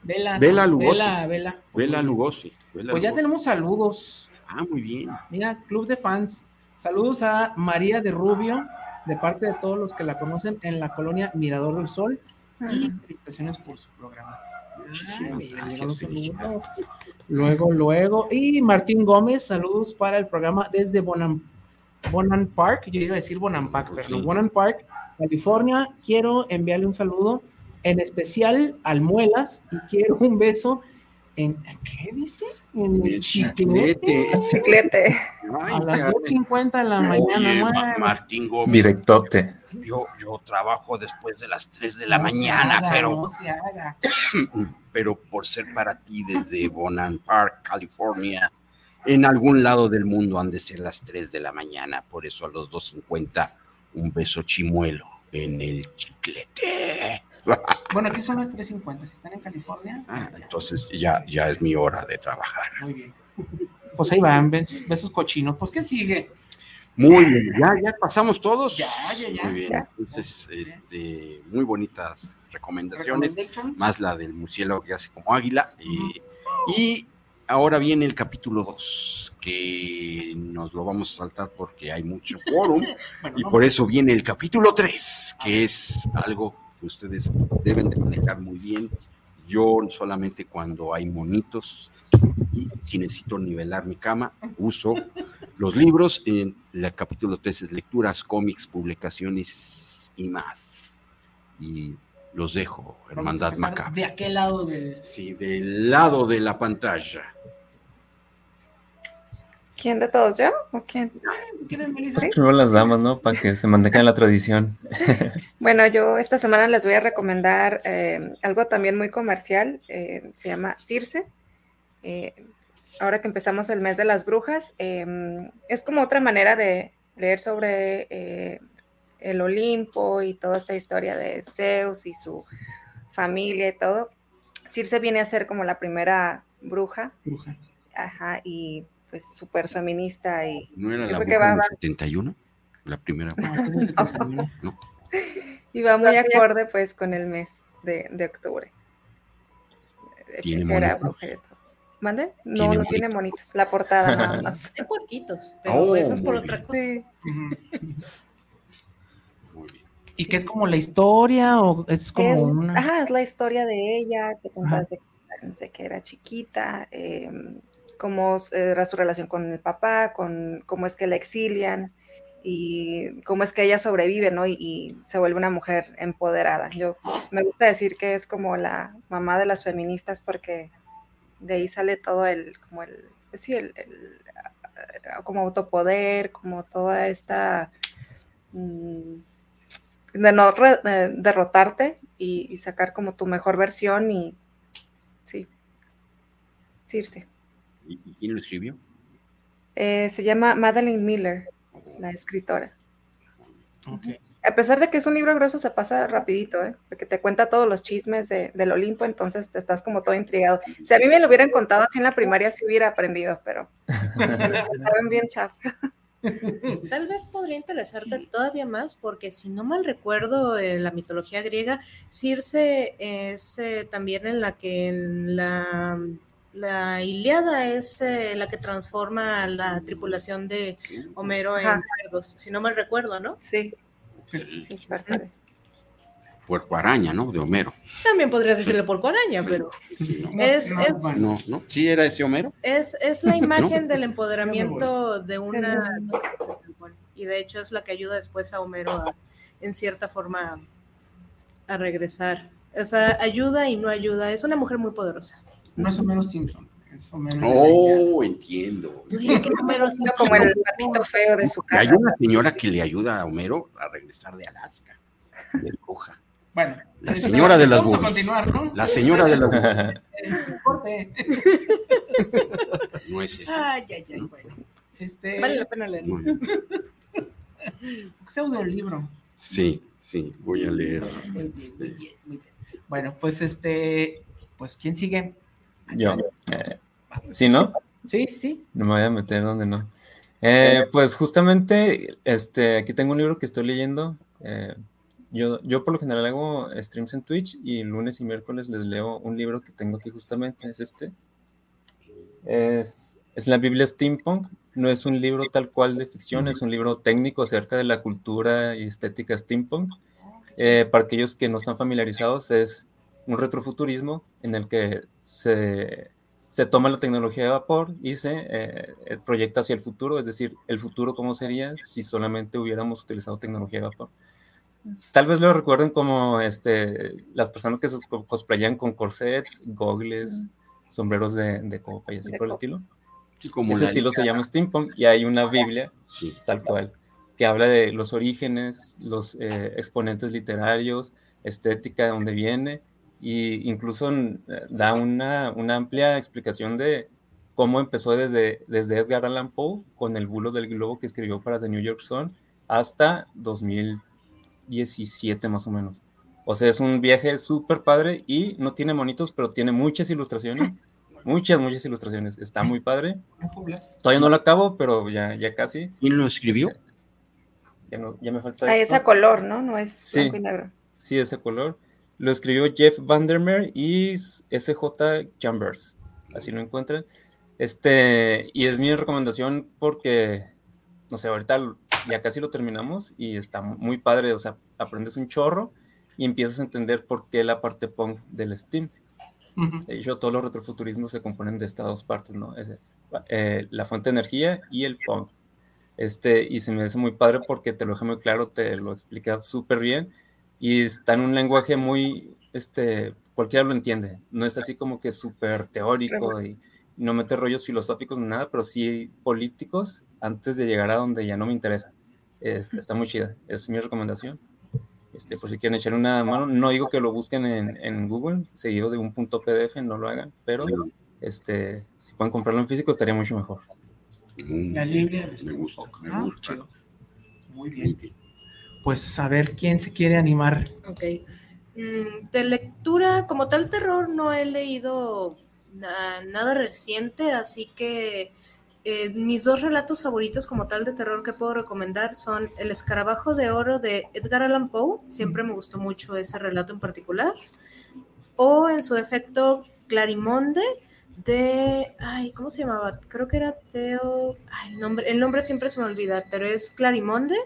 Vela. Vela Lugosi. Vela, Vela. Vela Lugosi. pues ya tenemos saludos. Ah, muy bien. Mira, Club de Fans. Saludos a María de Rubio, de parte de todos los que la conocen en la colonia Mirador del Sol. Y felicitaciones por su programa. luego, luego. Y Martín Gómez, saludos para el programa desde Bonam Bonan Park, yo iba a decir Bonan Park, pero Bonan Park, California. Quiero enviarle un saludo en especial al Muelas y quiero un beso en, ¿qué dice? En el, chiclete. Chiclete. a las 2.50 de la mañana. Martín Gómez. Directote. Yo, yo trabajo después de las 3 de la mañana, pero. pero por ser para ti desde Bonan Park, California, en algún lado del mundo han de ser las 3 de la mañana, por eso a los 2.50 un beso chimuelo en el chiclete. Bueno, aquí son las 3.50, si están en California. Ah, entonces ya, ya es mi hora de trabajar. Muy bien. Pues ahí van, besos cochinos. Pues, ¿qué sigue? Muy bien, ya, ya pasamos todos. Ya, ya, ya. Muy bien, entonces, este, muy bonitas recomendaciones, más la del murciélago que hace como águila. y ahora viene el capítulo 2, que nos lo vamos a saltar porque hay mucho quórum, y por eso viene el capítulo 3, que es algo que ustedes deben de manejar muy bien. Yo solamente cuando hay monitos y si necesito nivelar mi cama, uso los libros. En el capítulo 3 es lecturas, cómics, publicaciones y más. Y los dejo, Hermandad Macabra. ¿De aquel lado del...? Sí, del lado de la pantalla. ¿Quién de todos? ¿Yo? ¿O quién? Primero las damas, ¿no? Para que se mantenga la tradición. bueno, yo esta semana les voy a recomendar eh, algo también muy comercial. Eh, se llama Circe. Eh, ahora que empezamos el mes de las brujas, es como otra manera de leer sobre el Olimpo y toda esta historia de Zeus y su familia y todo. Circe viene a ser como la primera bruja. Bruja. Ajá, y pues súper feminista y... ¿No era la bruja del 71? La primera. No, Y va muy acorde pues con el mes de, de octubre. Hechicera, bruja ¿Mande? No, no tiene monitos. La portada nada más. Hay puerquitos, pero oh, eso es por otra cosa. Sí. ¿Y qué es como la historia o es como es, una... Ajá, es la historia de ella, que cuenta desde que era chiquita, eh, cómo era su relación con el papá, con cómo es que la exilian y cómo es que ella sobrevive, ¿no? Y, se vuelve una mujer empoderada. Yo me gusta decir que es como la mamá de las feministas porque de ahí sale todo el, como el, sí, el, como autopoder, como toda esta... Mm, de no derrotarte y, sacar como tu mejor versión y sí, Circe. ¿Y, quién lo escribió? Eh, se llama Madeline Miller, la escritora. A pesar de que es un libro grueso, se pasa rapidito, ¿eh? porque te cuenta todos los chismes de, del Olimpo, entonces te estás como todo intrigado. Si a mí me lo hubieran contado así en la primaria, sí hubiera aprendido, pero estaban bien chaf. Tal vez podría interesarte todavía más, porque si no mal recuerdo, en la mitología griega, Circe es eh, también en la que en la, la Iliada es eh, la que transforma a la tripulación de Homero en cerdos, si no mal recuerdo, ¿no? Sí, sí, es parte puerco araña, ¿no? De Homero. También podrías decirle puerco araña, pero es, no, no, sí era ese Homero. Es, es la imagen del empoderamiento de una y de hecho es la que ayuda después a Homero en cierta forma a regresar. O sea, ayuda y no ayuda. Es una mujer muy poderosa. No es Homero Simpson. Es oh, entiendo. como el patito feo de su casa. Hay una señora que le ayuda a Homero a regresar de Alaska, de Coja. Bueno, la señora de las Vamos a continuar, ¿no? La señora de las no es eso. Ay, ay, ay, bueno. Este... Vale la pena leerlo. Pseudo libro. Sí, sí, voy a leer. Muy bien, muy bien, muy bien. Bueno, pues este, pues ¿quién sigue? Yo. Eh, ¿Sí, no? Sí, sí. No me voy a meter donde no. Eh, pues justamente, este, aquí tengo un libro que estoy leyendo. Eh, yo, yo por lo general hago streams en Twitch y lunes y miércoles les leo un libro que tengo aquí justamente, es este. Es, es la Biblia Steampunk. No es un libro tal cual de ficción, es un libro técnico acerca de la cultura y estética steampunk. Eh, para aquellos que no están familiarizados, es un retrofuturismo en el que se, se toma la tecnología de vapor y se eh, proyecta hacia el futuro, es decir, el futuro cómo sería si solamente hubiéramos utilizado tecnología de vapor. Tal vez lo recuerden como este, las personas que se cosplayan con corsets, gogles, sombreros de, de copa y así por el estilo. Ese estilo se llama steampunk y hay una Biblia, tal cual, que habla de los orígenes, los eh, exponentes literarios, estética, de dónde viene, e incluso eh, da una, una, amplia explicación de cómo empezó desde, desde Edgar Allan Poe con el bulo del globo que escribió para The New York Sun hasta 2000 17 más o menos. O sea, es un viaje súper padre y no tiene monitos, pero tiene muchas ilustraciones. Muchas, muchas ilustraciones. Está muy padre. Todavía no lo acabo, pero ya, ya casi. ¿Quién lo escribió? Este, ya, no, ya me falta. Ah, ese color, ¿no? No es sí, blanco y negro. Sí, ese color. Lo escribió Jeff Vandermeer y SJ Chambers. Así lo encuentran. Este, y es mi recomendación porque, no sé, ahorita ya casi lo terminamos y está muy padre, o sea, aprendes un chorro y empiezas a entender por qué la parte punk del Steam. De hecho, todos los retrofuturismos se componen de estas dos partes, ¿no? Eh, la fuente de energía y el punk. Este, y se me hace muy padre porque te lo deja muy claro, te lo explica súper bien y está en un lenguaje muy, este, cualquiera lo entiende. No es así como que súper teórico y no mete rollos filosóficos ni nada, pero sí políticos antes de llegar a donde ya no me interesa. Este, está muy chida, es mi recomendación. Este, por si quieren echar una mano, no digo que lo busquen en, en Google, seguido de un punto PDF, no lo hagan, pero este, si pueden comprarlo en físico estaría mucho mejor. Mm, La me gusta, me ah, gusta. Muy bien. Pues a ver quién se quiere animar. Ok. Mm, de lectura, como tal terror, no he leído nada reciente, así que eh, mis dos relatos favoritos como tal de terror que puedo recomendar son El escarabajo de oro de Edgar Allan Poe, siempre me gustó mucho ese relato en particular, o en su defecto Clarimonde de, ay, ¿cómo se llamaba? Creo que era Teo, el nombre, el nombre siempre se me olvida, pero es Clarimonde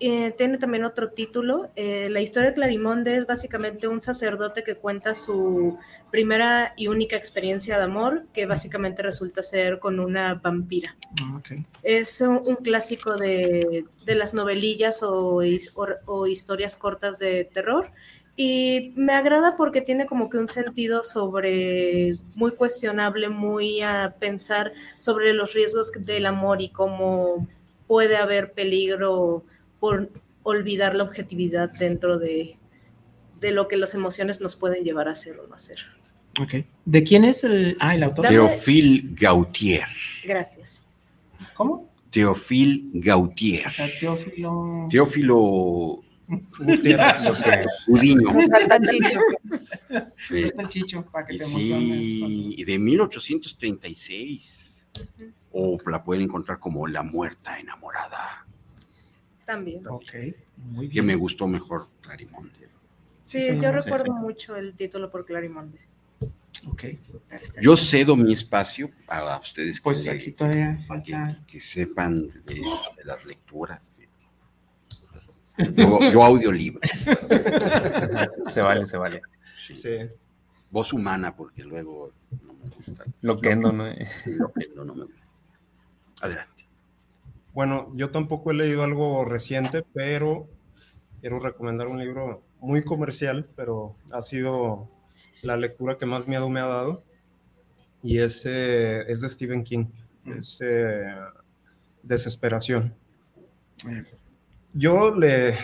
eh, tiene también otro título. Eh, la historia de Clarimonde es básicamente un sacerdote que cuenta su primera y única experiencia de amor, que básicamente resulta ser con una vampira. Ah, es un, clásico de, las novelillas o, o, historias cortas de terror. Y me agrada porque tiene como que un sentido sobre muy cuestionable, muy a pensar sobre los riesgos del amor y cómo puede haber peligro por olvidar la objetividad dentro de, lo que las emociones nos pueden llevar a hacer o no hacer. Ok. ¿De quién es el, ah, el autor? Teofil Gautier. Gracias. ¿Cómo? Teofil Gautier. O sea, Teófilo. Teófilo. Gutiérrez. Udiño. falta Chicho. Sí. Está Chicho, para que te Sí, y de 1836. O la pueden encontrar como La Muerta Enamorada. También. Ok, muy bien. Que me gustó mejor Clarimonde. Sí, yo recuerdo mucho el título por Clarimonde. Ok. Yo cedo mi espacio a ustedes pues aquí todavía falta... que, sepan de, las lecturas. Yo, audiolibro. se vale, se vale. Sí. Voz humana, porque luego no me gusta. Lo que no, no, Lo que no, no me gusta. Adelante. Bueno, yo tampoco he leído algo reciente, pero quiero recomendar un libro muy comercial, pero ha sido la lectura que más miedo me ha dado. Y es, es de Stephen King. Es eh, Desesperación. Yo le,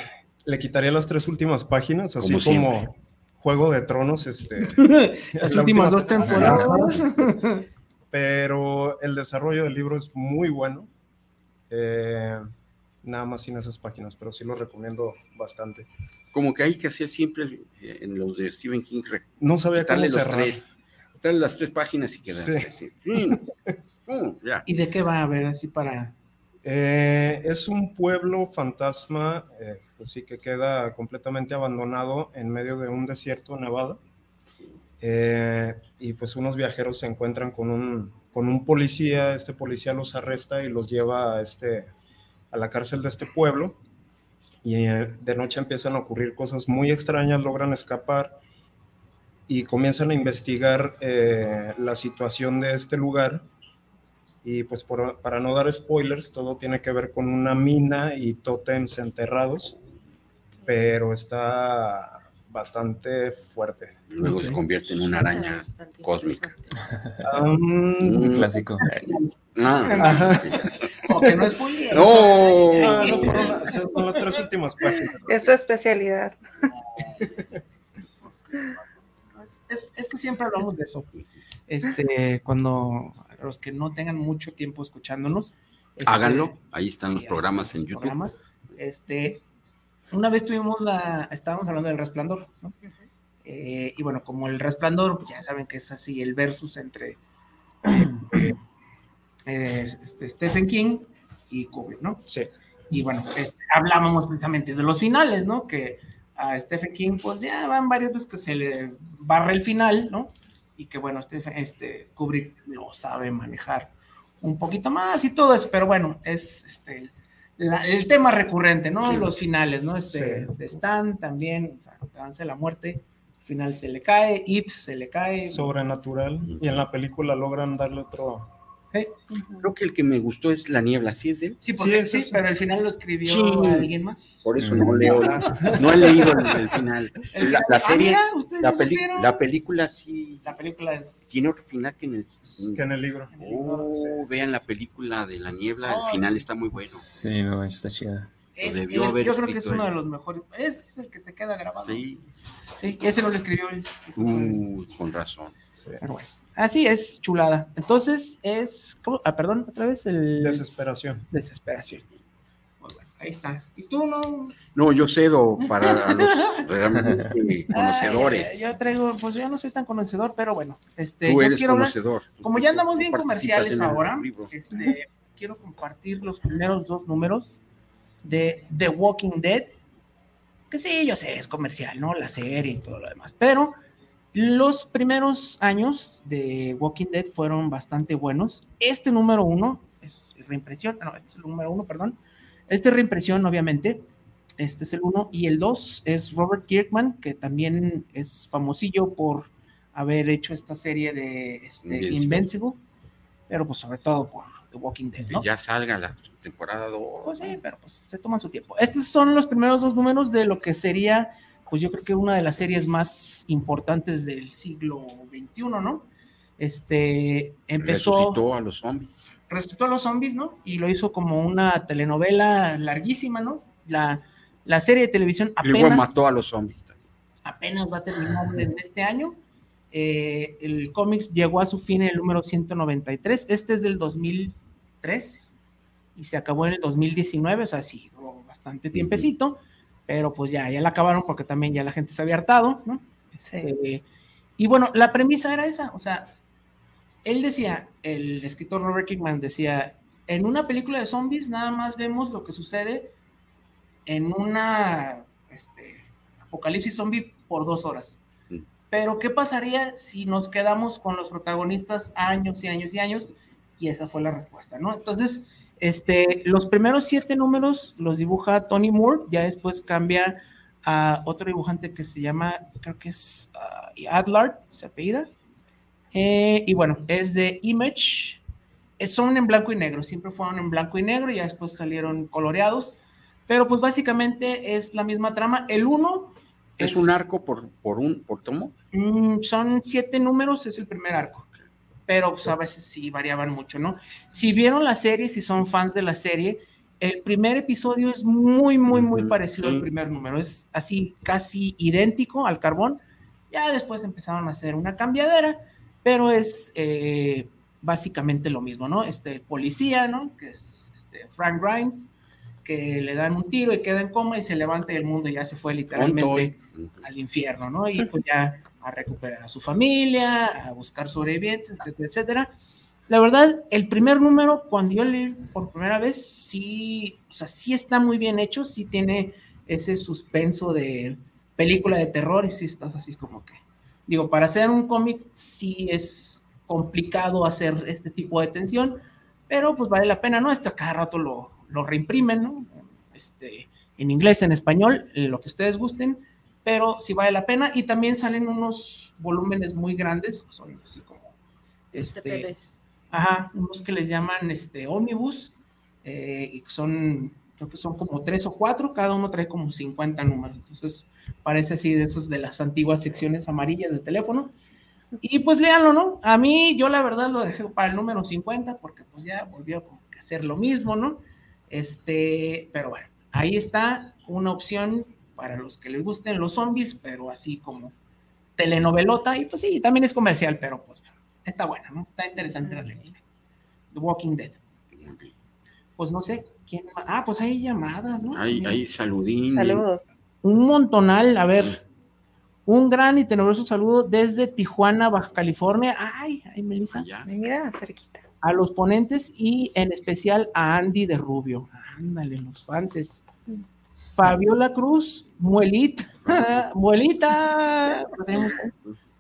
le quitaría las tres últimas páginas, así como, Juego de Tronos. Este, las últimas dos temporadas. Pero el desarrollo del libro es muy bueno. Eh, nada más sin esas páginas, pero sí lo recomiendo bastante. Como que hay que hacer siempre eh, en los de Stephen King. No sabía cómo cerrar. Tres, las tres páginas y quedar. Mm, ¿Y de qué va a ver así para...? Eh, es un pueblo fantasma, eh, pues sí que queda completamente abandonado en medio de un desierto nevado. y pues unos viajeros se encuentran con un, con un policía, este policía los arresta y los lleva a este, a la cárcel de este pueblo y eh, de noche empiezan a ocurrir cosas muy extrañas, logran escapar y comienzan a investigar eh, la situación de este lugar. Y pues para no dar spoilers, todo tiene que ver con una mina y tótems enterrados, pero está bastante fuerte. Luego se convierte en una araña cósmica. Un clásico. Ah, no es No, son las tres últimas páginas. Es su especialidad. Es, que siempre hablamos de eso. Este, cuando los que no tengan mucho tiempo escuchándonos. Este, Háganlo, ahí están los programas en YouTube. Este, una vez tuvimos la, estábamos hablando del resplandor, ¿no? Eh, y bueno, como el resplandor, pues ya saben que es así el versus entre eh, este, Stephen King y Kubrick, ¿no? Sí. Y bueno, eh, hablábamos precisamente de los finales, ¿no? Que a Stephen King, pues ya van varias veces que se le barra el final, ¿no? Y que bueno, Stephen, este, Kubrick lo sabe manejar un poquito más y todo eso, pero bueno, es este, el tema recurrente, ¿no? Los finales, ¿no? Este, Stan también, o sea, la Muerte, al final se le cae, It se le cae. Sobrenatural, y en la película logran darle otro, Creo que el que me gustó es La Niebla, ¿sí es de él? Sí, porque, sí, pero el final lo escribió alguien más. Por eso no leo, no he leído el, final. la, serie, la, la, película sí. La película es... Tiene otro final que en el, que en el libro. Oh, vean la película de La Niebla, el oh, final está muy bueno. Sí, no, está chida. Yo creo que es uno de los mejores. Es el que se queda grabado. Sí. Sí, ese no lo escribió él. Uh, con razón. Pero bueno. Así es, chulada. Entonces es, ¿cómo? Ah, perdón, otra vez el... Desesperación. Desesperación. Bueno, ahí está. ¿Y tú no? No, yo cedo para los realmente conocedores. yo traigo, pues yo no soy tan conocedor, pero bueno, este, tú eres quiero conocedor. como ya andamos bien comerciales ahora, este, quiero compartir los primeros dos números de The Walking Dead, que sí, yo sé, es comercial, ¿no? La serie y todo lo demás, pero los primeros años de Walking Dead fueron bastante buenos. Este número uno es reimpresión, no, este es el número uno, perdón. Este es reimpresión, obviamente. Este es el uno. Y el dos es Robert Kirkman, que también es famosillo por haber hecho esta serie de este, Invincible. pero pues sobre todo por The Walking Dead. ¿no? ya salga la temporada 2. Pues sí, pero pues se toma su tiempo. Estos son los primeros dos números de lo que sería pues yo creo que una de las series más importantes del siglo XXI, ¿no? Este, empezó... Resucitó a los zombies. Resucitó a los zombies, ¿no? Y lo hizo como una telenovela larguísima, ¿no? La, la serie de televisión apenas... Luego mató a los zombies. Apenas va a terminar en este año. Eh, el cómics llegó a su fin en el número 193. Este es del 2003 y se acabó en el 2019, o sea, sí, bastante tiempecito pero pues ya, ya la acabaron porque también ya la gente se había hartado, ¿no? Este, y bueno, la premisa era esa, o sea, él decía, el escritor Robert Kickman decía, en una película de zombies nada más vemos lo que sucede en una este, apocalipsis zombie por dos horas. Mm. Pero ¿qué pasaría si nos quedamos con los protagonistas años y años y años? Y esa fue la respuesta, ¿no? Entonces, Este, los primeros siete números los dibuja Tony Moore, ya después cambia a otro dibujante que se llama, creo que es uh, Adlard, se apellida. Eh, y bueno, es de Image. Son en blanco y negro, siempre fueron en blanco y negro, y ya después salieron coloreados. Pero pues básicamente es la misma trama. El uno ¿Es, un arco por, por un por tomo? Mm, son siete números, es el primer arco. Pero pues, a veces sí variaban mucho, ¿no? Si vieron la serie, si son fans de la serie, el primer episodio es muy, muy, muy parecido al primer número. Es así, casi idéntico al carbón. Ya después empezaron a hacer una cambiadera, pero es eh, básicamente lo mismo, ¿no? Este policía, ¿no? Que es este, Frank Grimes, que le dan un tiro y queda en coma y se levanta y el mundo ya se fue literalmente al infierno, ¿no? Y pues ya a recuperar a su familia, a buscar sobrevivientes, etcétera, etcétera. La verdad, el primer número, cuando yo leí por primera vez, sí, o sea, sí está muy bien hecho, sí tiene ese suspenso de película de terror y sí estás así como que, digo, para hacer un cómic sí es complicado hacer este tipo de tensión, pero pues vale la pena, ¿no? Esto cada rato lo, lo reimprimen, ¿no? Este, en inglés, en español, lo que ustedes gusten, pero sí vale la pena y también salen unos volúmenes muy grandes, son así como, este, ajá, unos que les llaman, este, omnibus, eh, y son, creo que son como tres o cuatro, cada uno trae como 50 números, entonces parece así de esas de las antiguas secciones amarillas de teléfono, y pues léanlo, ¿no? A mí, yo la verdad lo dejé para el número 50 porque pues ya volvió a hacer lo mismo, ¿no? Este, pero bueno, ahí está una opción para los que les gusten los zombies, pero así como telenovelota, y pues sí, también es comercial, pero pues está buena, ¿no? Está interesante la lectura. The Walking Dead. Pues no sé, ¿quién Ah, pues hay llamadas, ¿no? Hay, hay saludín. Saludos. Un montonal, a ver. Un gran y tenebroso saludo desde Tijuana, Baja California. Ay, ay, Melissa. Mira, cerquita a los ponentes y en especial a Andy de Rubio. Ándale, los fans. Fabiola Cruz, Muelita, Muelita,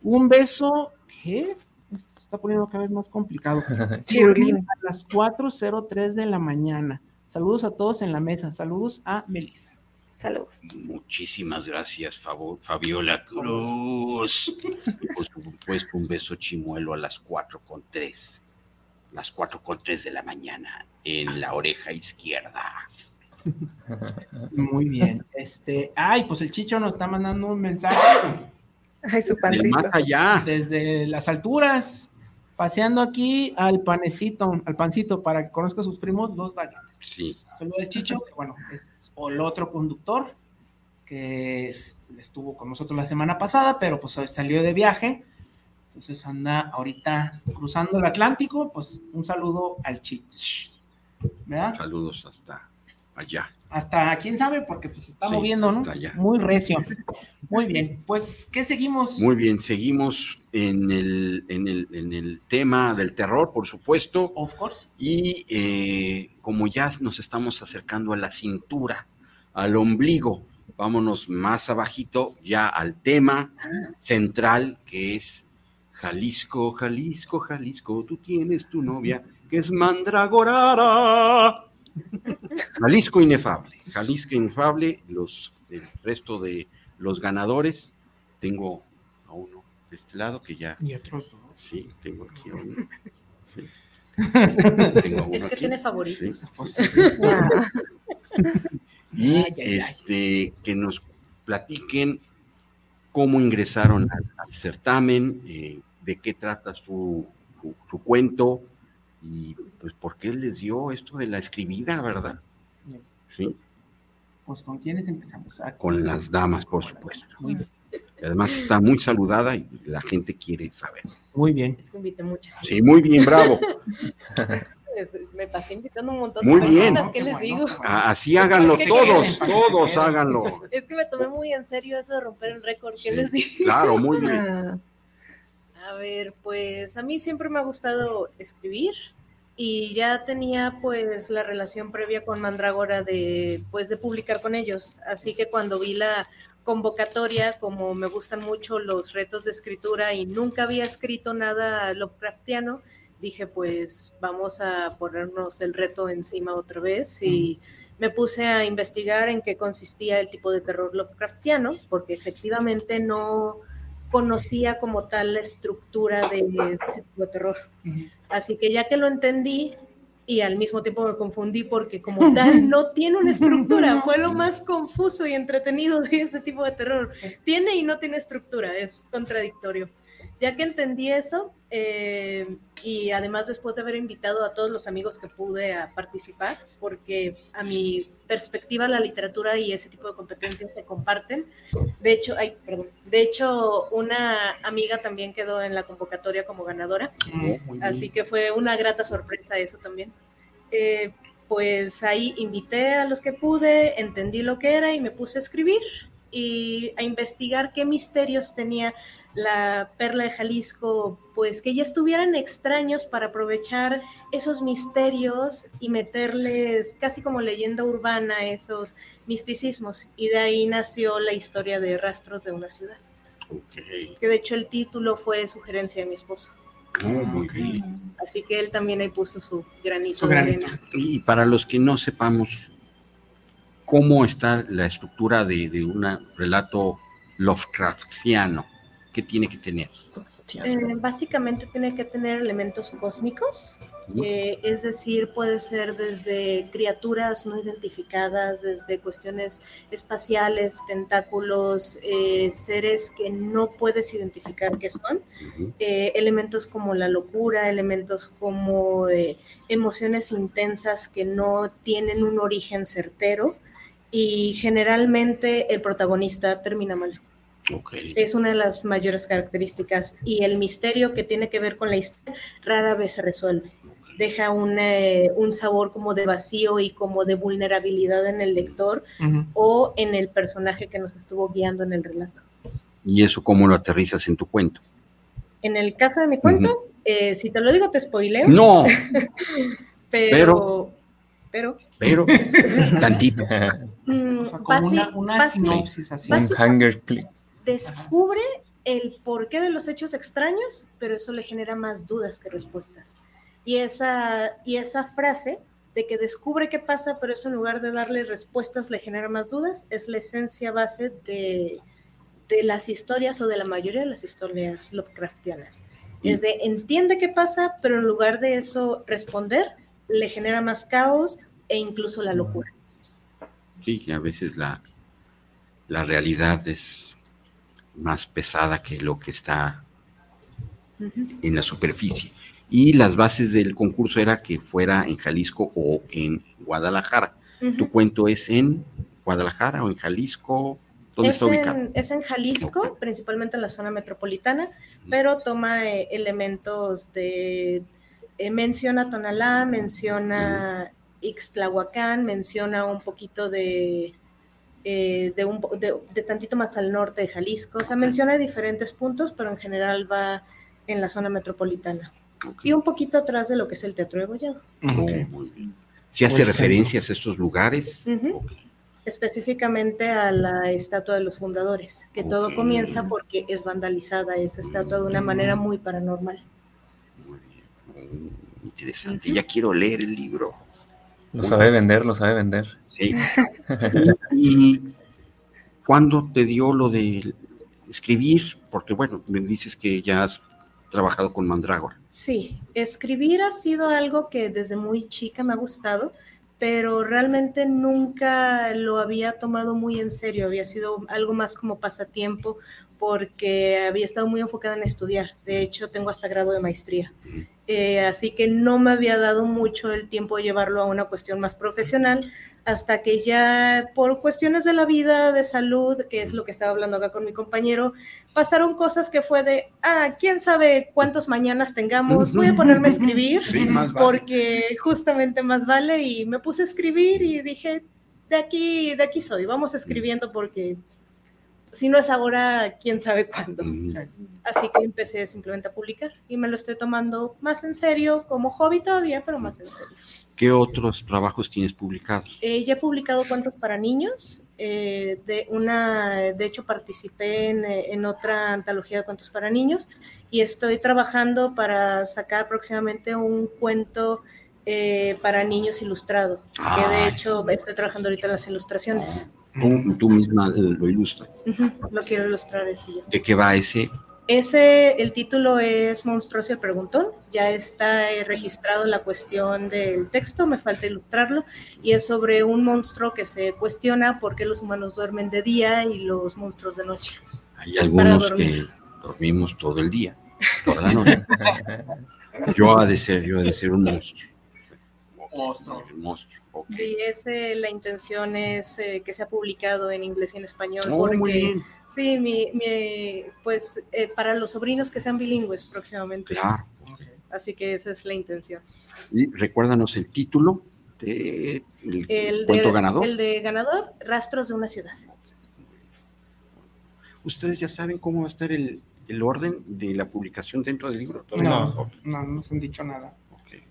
un beso, ¿qué? Esto se está poniendo cada vez más complicado. a las 4.03 de la mañana. Saludos a todos en la mesa. Saludos a Melissa. Saludos. Muchísimas gracias, Fabiola Cruz. pues, pues un beso chimuelo a las 4.3 las 4 con 3 de la mañana en la oreja izquierda. Muy bien. Este, ay, pues el Chicho nos está mandando un mensaje. Ay, su pancito. allá. Desde las alturas, paseando aquí al panecito, al pancito, para que conozca a sus primos, los valientes. Sí. Saludos al Chicho, que bueno, es el otro conductor que estuvo con nosotros la semana pasada, pero pues salió de viaje entonces anda ahorita cruzando el Atlántico, pues un saludo al Chich. ¿Verdad? Saludos hasta allá. Hasta quién sabe, porque pues está moviendo, ¿no? Muy recio. Muy bien, pues, ¿qué seguimos? Muy bien, seguimos en el, en el, en el tema del terror, por supuesto. Of course. Y eh, como ya nos estamos acercando a la cintura, al ombligo, vámonos más abajito ya al tema central, que es Jalisco, Jalisco, Jalisco, tú tienes tu novia que es mandragorara. Jalisco inefable, Jalisco inefable, los, el resto de los ganadores, tengo a uno de este lado que ya... Y otros dos. Sí, tengo aquí a uno. es que tiene favoritos. y este, que nos platiquen cómo ingresaron al, certamen, eh, de qué trata su, su, cuento y pues por qué les dio esto de la escribida, ¿verdad? Sí. Pues con quiénes empezamos. Ah, con las damas, por supuesto. Además está muy saludada y la gente quiere saber. Muy bien. Es que invité mucha Sí, muy bien, bravo. me pasé invitando un montón de personas, ¿qué les digo? Ah, así háganlo todos, todos háganlo. Es que me tomé muy en serio eso de romper el récord, ¿qué les digo? Claro, muy bien. A ver, pues a mí siempre me ha gustado escribir y ya tenía pues la relación previa con Mandragora de pues de publicar con ellos, así que cuando vi la convocatoria, como me gustan mucho los retos de escritura y nunca había escrito nada Lovecraftiano, dije, pues vamos a ponernos el reto encima otra vez y me puse a investigar en qué consistía el tipo de terror Lovecraftiano, porque efectivamente no conocía como tal la estructura de ese tipo de terror. Así que ya que lo entendí, y al mismo tiempo me confundí porque como tal no tiene una estructura, fue lo más confuso y entretenido de ese tipo de terror. Tiene y no tiene estructura, es contradictorio. Ya que entendí eso, eh, y además después de haber invitado a todos los amigos que pude a participar, porque a mi perspectiva la literatura y ese tipo de competencias se comparten. De hecho, ay, perdón, de hecho una amiga también quedó en la convocatoria como ganadora, así que fue una grata sorpresa eso también. Eh, pues ahí invité a los que pude, entendí lo que era y me puse a escribir y a investigar qué misterios tenía la perla de Jalisco, pues que ya estuvieran extraños para aprovechar esos misterios y meterles casi como leyenda urbana esos misticismos. Y de ahí nació la historia de Rastros de una ciudad. Que de hecho el título fue sugerencia de mi esposo. Oh, Así que él también ahí puso su granito, de arena. Y para los que no sepamos cómo está la estructura de, de un relato Lovecraftiano, ¿qué tiene que tener? Eh, básicamente tiene que tener elementos cósmicos, eh, es decir, puede ser desde criaturas no identificadas, desde cuestiones espaciales, tentáculos, eh, seres que no puedes identificar qué son, elementos como la locura, elementos como emociones intensas que no tienen un origen certero y generalmente el protagonista termina mal. Es una de las mayores características y el misterio que tiene que ver con la historia rara vez se resuelve. Deja eh, un sabor como de vacío y como de vulnerabilidad en el lector o en el personaje que nos estuvo guiando en el relato. ¿Y eso cómo lo aterrizas en tu cuento? En el caso de mi cuento, eh, si te lo digo, te spoileo. No. pero, pero, pero, tantito. Mm, una, una sinopsis así. Un hunger clip descubre el porqué de los hechos extraños, pero eso le genera más dudas que respuestas. Y esa, y esa frase de que descubre qué pasa, pero eso en lugar de darle respuestas le genera más dudas, es la esencia base de, de las historias o de la mayoría de las historias Lovecraftianas. Es de entiende qué pasa, pero en lugar de eso responder, le genera más caos e incluso la locura. Sí, que a veces la, la realidad es más pesada que lo que está en la superficie. Y las bases del concurso era que fuera en Jalisco o en Guadalajara. ¿Tu cuento es en Guadalajara o en Jalisco? ¿Dónde es está ubicado? En, es en Jalisco, principalmente en la zona metropolitana, pero toma eh, elementos de... Eh, menciona Tonalá, menciona Ixtlahuacán, menciona un poquito de eh, de, un, de, tantito más al norte de Jalisco. O sea, menciona diferentes puntos, pero en general va en la zona metropolitana. Y un poquito atrás de lo que es el Teatro de Gollado. ¿Se hace referencias a estos lugares? Específicamente a la estatua de los fundadores, que todo comienza porque es vandalizada esa estatua de una manera muy paranormal. Muy bien, interesante. Ya quiero leer el libro. Lo sabe vender, lo sabe vender. Sí. y, cuándo te dio lo de escribir? Porque bueno, me dices que ya has trabajado con Mandrágora. Sí, escribir ha sido algo que desde muy chica me ha gustado, pero realmente nunca lo había tomado muy en serio, había sido algo más como pasatiempo porque había estado muy enfocada en estudiar. De hecho, tengo hasta grado de maestría. Eh, así que no me había dado mucho el tiempo de llevarlo a una cuestión más profesional hasta que ya por cuestiones de la vida, de salud, que es lo que estaba hablando acá con mi compañero, pasaron cosas que fue de, ah, quién sabe cuántos mañanas tengamos, voy a ponerme a escribir porque justamente más vale y me puse a escribir y dije, de aquí, de aquí soy, vamos escribiendo porque si no es ahora, quién sabe cuándo. Así que empecé simplemente a publicar y me lo estoy tomando más en serio, como hobby todavía, pero más en serio. ¿Qué otros trabajos tienes publicados? Eh, ya he publicado cuentos para niños. Eh, de, una, de hecho, participé en, eh, en, otra antología de cuentos para niños y estoy trabajando para sacar próximamente un cuento eh, para niños ilustrado, que de hecho estoy trabajando ahorita en las ilustraciones. Tú, misma lo ilustras. lo quiero ilustrar ese yo. ¿De qué va ese? Ese, el título es Monstruoso el Preguntón, ya está eh, registrado la cuestión del texto, me falta ilustrarlo, y es sobre un monstruo que se cuestiona por qué los humanos duermen de día y los monstruos de noche. Hay algunos que dormimos todo el día, toda la noche. yo ha de ser, yo ha de ser un monstruo. Monstruo. monstruo. Sí, ese, la intención es eh, que sea publicado en inglés y en español. Oh, porque, Sí, mi, mi pues eh, para los sobrinos que sean bilingües próximamente. Claro. Así que esa es la intención. Y recuérdanos el título de el, cuento ganador. El de ganador, Rastros de una ciudad. ¿Ustedes ya saben cómo va a estar el, el orden de la publicación dentro del libro? No, no, no nos han dicho nada.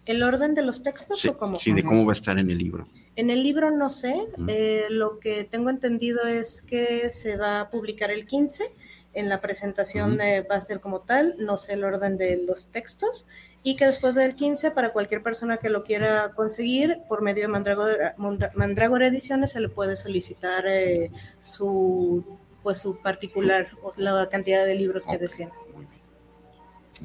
¿El orden de los textos o cómo? Sí, de cómo va a estar en el libro. En el libro no sé, eh, lo que tengo entendido es que se va a publicar el 15, en la presentación va a ser como tal, no sé el orden de los textos, y que después del 15, para cualquier persona que lo quiera conseguir, por medio de Mandragora, Ediciones, se le puede solicitar eh, su, pues, su particular, o la cantidad de libros que deseen. Muy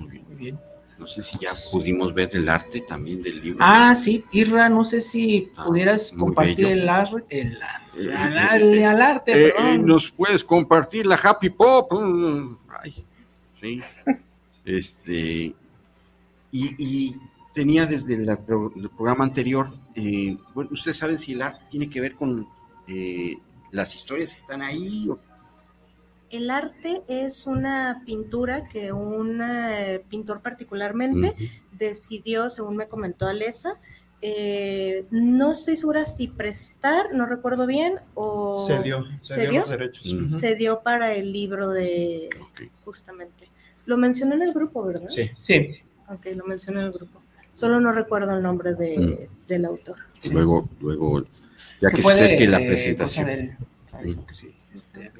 bien. Muy bien. No sé si ya pudimos ver el arte también del libro. Ah, sí, Irra, no sé si ah, pudieras compartir el, arte, el, el, arte. Eh, eh, nos puedes compartir la Happy Pop. Ay, sí. este. Y, tenía desde el programa anterior, eh, bueno, ustedes saben si el arte tiene que ver con las historias que están ahí o el arte es una pintura que un eh, pintor particularmente decidió, según me comentó Alesa, eh, no estoy segura si prestar, no recuerdo bien, o... Se dio, se, dio, los derechos. Se dio para el libro de... Justamente. Lo mencioné en el grupo, ¿verdad? Sí. Sí. Ok, lo mencioné en el grupo. Solo no recuerdo el nombre de, del autor. Luego, luego, ya que se acerque la presentación. Este,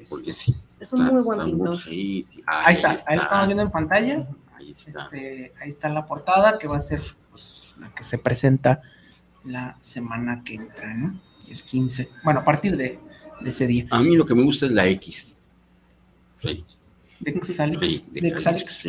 es un muy buen pintor. ahí, está, ahí estamos viendo en pantalla. Ahí está. Este, ahí está la portada que va a ser pues, la que se presenta la semana que entra, ¿no? El 15. Bueno, a partir de, ese día. A mí lo que me gusta es la X. Rey. De Exalix. De Exalix.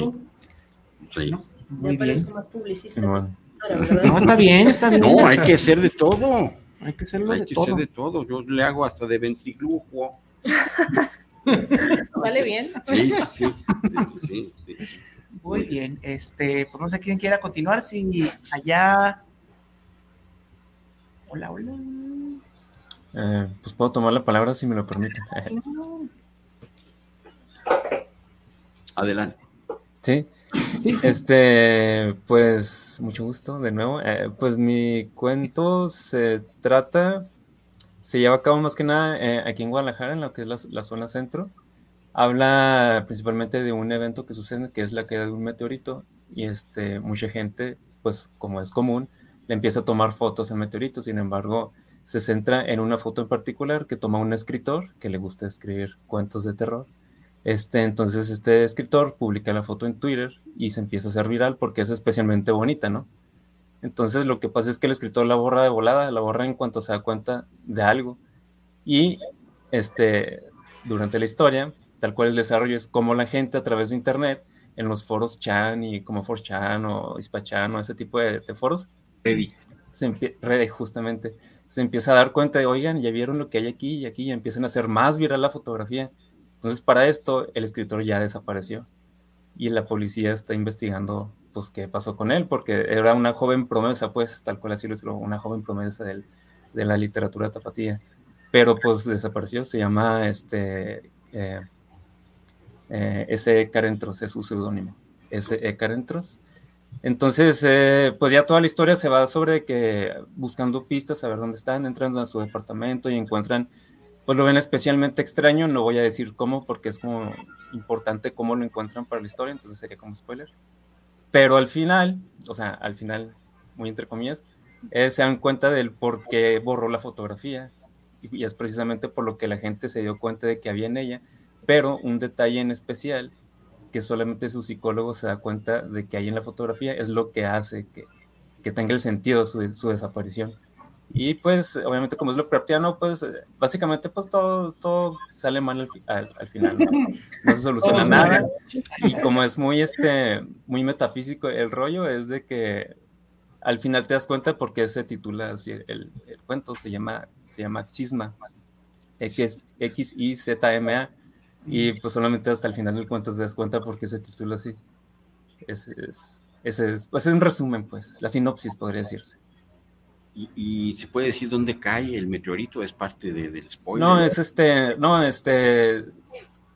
Rey. Muy bien. Más publicista. No, está bien, está bien. No, hay que hacer de todo. Hay que hacerlo hay de que todo. Hacer de todo. Yo le hago hasta de ventrilujo. ¿Vale bien? Sí, sí, sí, Muy bien, este, pues no sé quién quiera continuar, si allá. Hola, hola. Eh, pues puedo tomar la palabra si me lo permiten. Adelante. Sí. Este, pues mucho gusto de nuevo. Eh, pues mi cuento se trata se lleva a cabo más que nada eh, aquí en Guadalajara, en lo que es la, zona centro. Habla principalmente de un evento que sucede, que es la caída de un meteorito, y este, mucha gente, pues como es común, le empieza a tomar fotos al meteorito, sin embargo, se centra en una foto en particular que toma un escritor que le gusta escribir cuentos de terror. Este, entonces este escritor publica la foto en Twitter y se empieza a hacer viral porque es especialmente bonita, ¿no? Entonces lo que pasa es que el escritor la borra de volada, la borra en cuanto se da cuenta de algo. Y este, durante la historia, tal cual el desarrollo es como la gente a través de internet, en los foros Chan y como 4chan o Hispachan o ese tipo de, foros, Reddit. Se Reddit, justamente, se empieza a dar cuenta de, oigan, ya vieron lo que hay aquí y aquí, y empiezan a hacer más viral la fotografía. Entonces, para esto, el escritor ya desapareció y la policía está investigando pues qué pasó con él, porque era una joven promesa, pues, tal cual así lo digo, una joven promesa de la literatura tapatía, pero pues desapareció, se llama este eh, eh, S.E. Carentros, es su seudónimo, S.E. Carentros. Entonces, eh, pues ya toda la historia se va sobre que buscando pistas, a ver dónde están, entrando a su departamento y encuentran pues lo ven especialmente extraño, no voy a decir cómo porque es como importante cómo lo encuentran para la historia, entonces sería como spoiler. Pero al final, o sea, al final, muy entre comillas, eh, se dan cuenta del por qué borró la fotografía y, es precisamente por lo que la gente se dio cuenta de que había en ella, pero un detalle en especial que solamente su psicólogo se da cuenta de que hay en la fotografía es lo que hace que, que tenga el sentido su, su desaparición. Y pues, obviamente, como es lo Lovecraftiano, pues básicamente, pues todo, todo sale mal al, al, final, ¿no? se soluciona nada. Y como es muy, este, muy metafísico el rollo, es de que al final te das cuenta porque se titula así, el, el, cuento, se llama, se llama Xisma, X, X I Z M A, y pues solamente hasta el final del cuento te das cuenta porque se titula así. Ese es, ese es, pues es un resumen, pues, la sinopsis podría decirse. Y, se puede decir dónde cae el meteorito, es parte de, del spoiler. No, es este, no, este,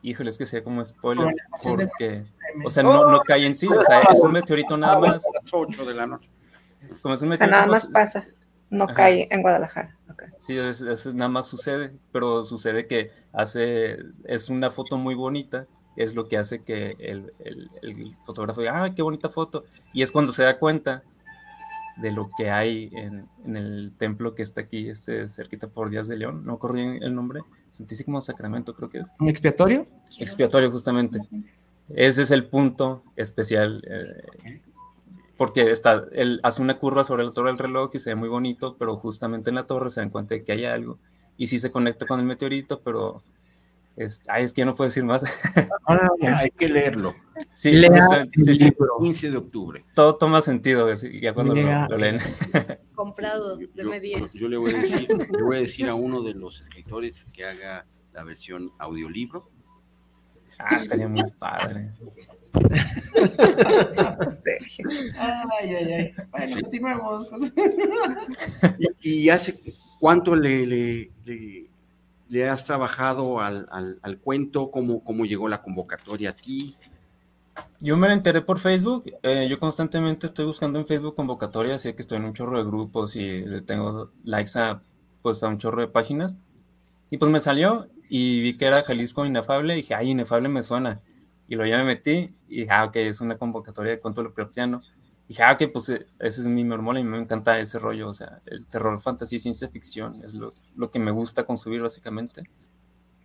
híjole, es que sea como spoiler, porque, o sea, no, no cae en sí, o sea, es un meteorito nada más. 8 de la noche. Como es un meteorito, o sea, nada más pues, pasa, no cae en Guadalajara. Sí, es, nada más sucede, pero sucede que hace, es una foto muy bonita, es lo que hace que el, el, el fotógrafo diga, ah, qué bonita foto, y es cuando se da cuenta de lo que hay en, en, el templo que está aquí, este, cerquita por Díaz de León, no corrí el nombre, Santísimo Sacramento creo que es. ¿Un expiatorio? Expiatorio, justamente. Ese es el punto especial, eh, porque está, él hace una curva sobre la torre del reloj y se ve muy bonito, pero justamente en la torre se dan cuenta de que hay algo, y sí se conecta con el meteorito, pero es, ay, es que ya no puedo decir más. Ah, hay que leerlo. Sí, Lea sí, sí, 15 de octubre. Todo toma sentido ya cuando lo, lo, leen. Comprado, yo, yo, 10. Yo le voy, a decir, le voy a decir a uno de los escritores que haga la versión audiolibro. Ah, estaría muy padre. ay, ay, ay. Bueno, continuemos. ¿Y, y hace cuánto le, le, le le has trabajado al, al, al cuento? ¿Cómo, ¿Cómo, llegó la convocatoria a ti? Yo me la enteré por Facebook. Eh, yo constantemente estoy buscando en Facebook convocatorias, sé que estoy en un chorro de grupos y le tengo likes a, pues, a un chorro de páginas. Y pues me salió y vi que era Jalisco Inefable y dije, ay, Inefable me suena. Y lo ya me metí y dije, ah, ok, es una convocatoria de cuento Lovecraftiano dije, ah, que pues eh, ese es mi mormola y me encanta ese rollo, o sea, el terror, fantasía y ciencia ficción es lo, lo, que me gusta consumir básicamente.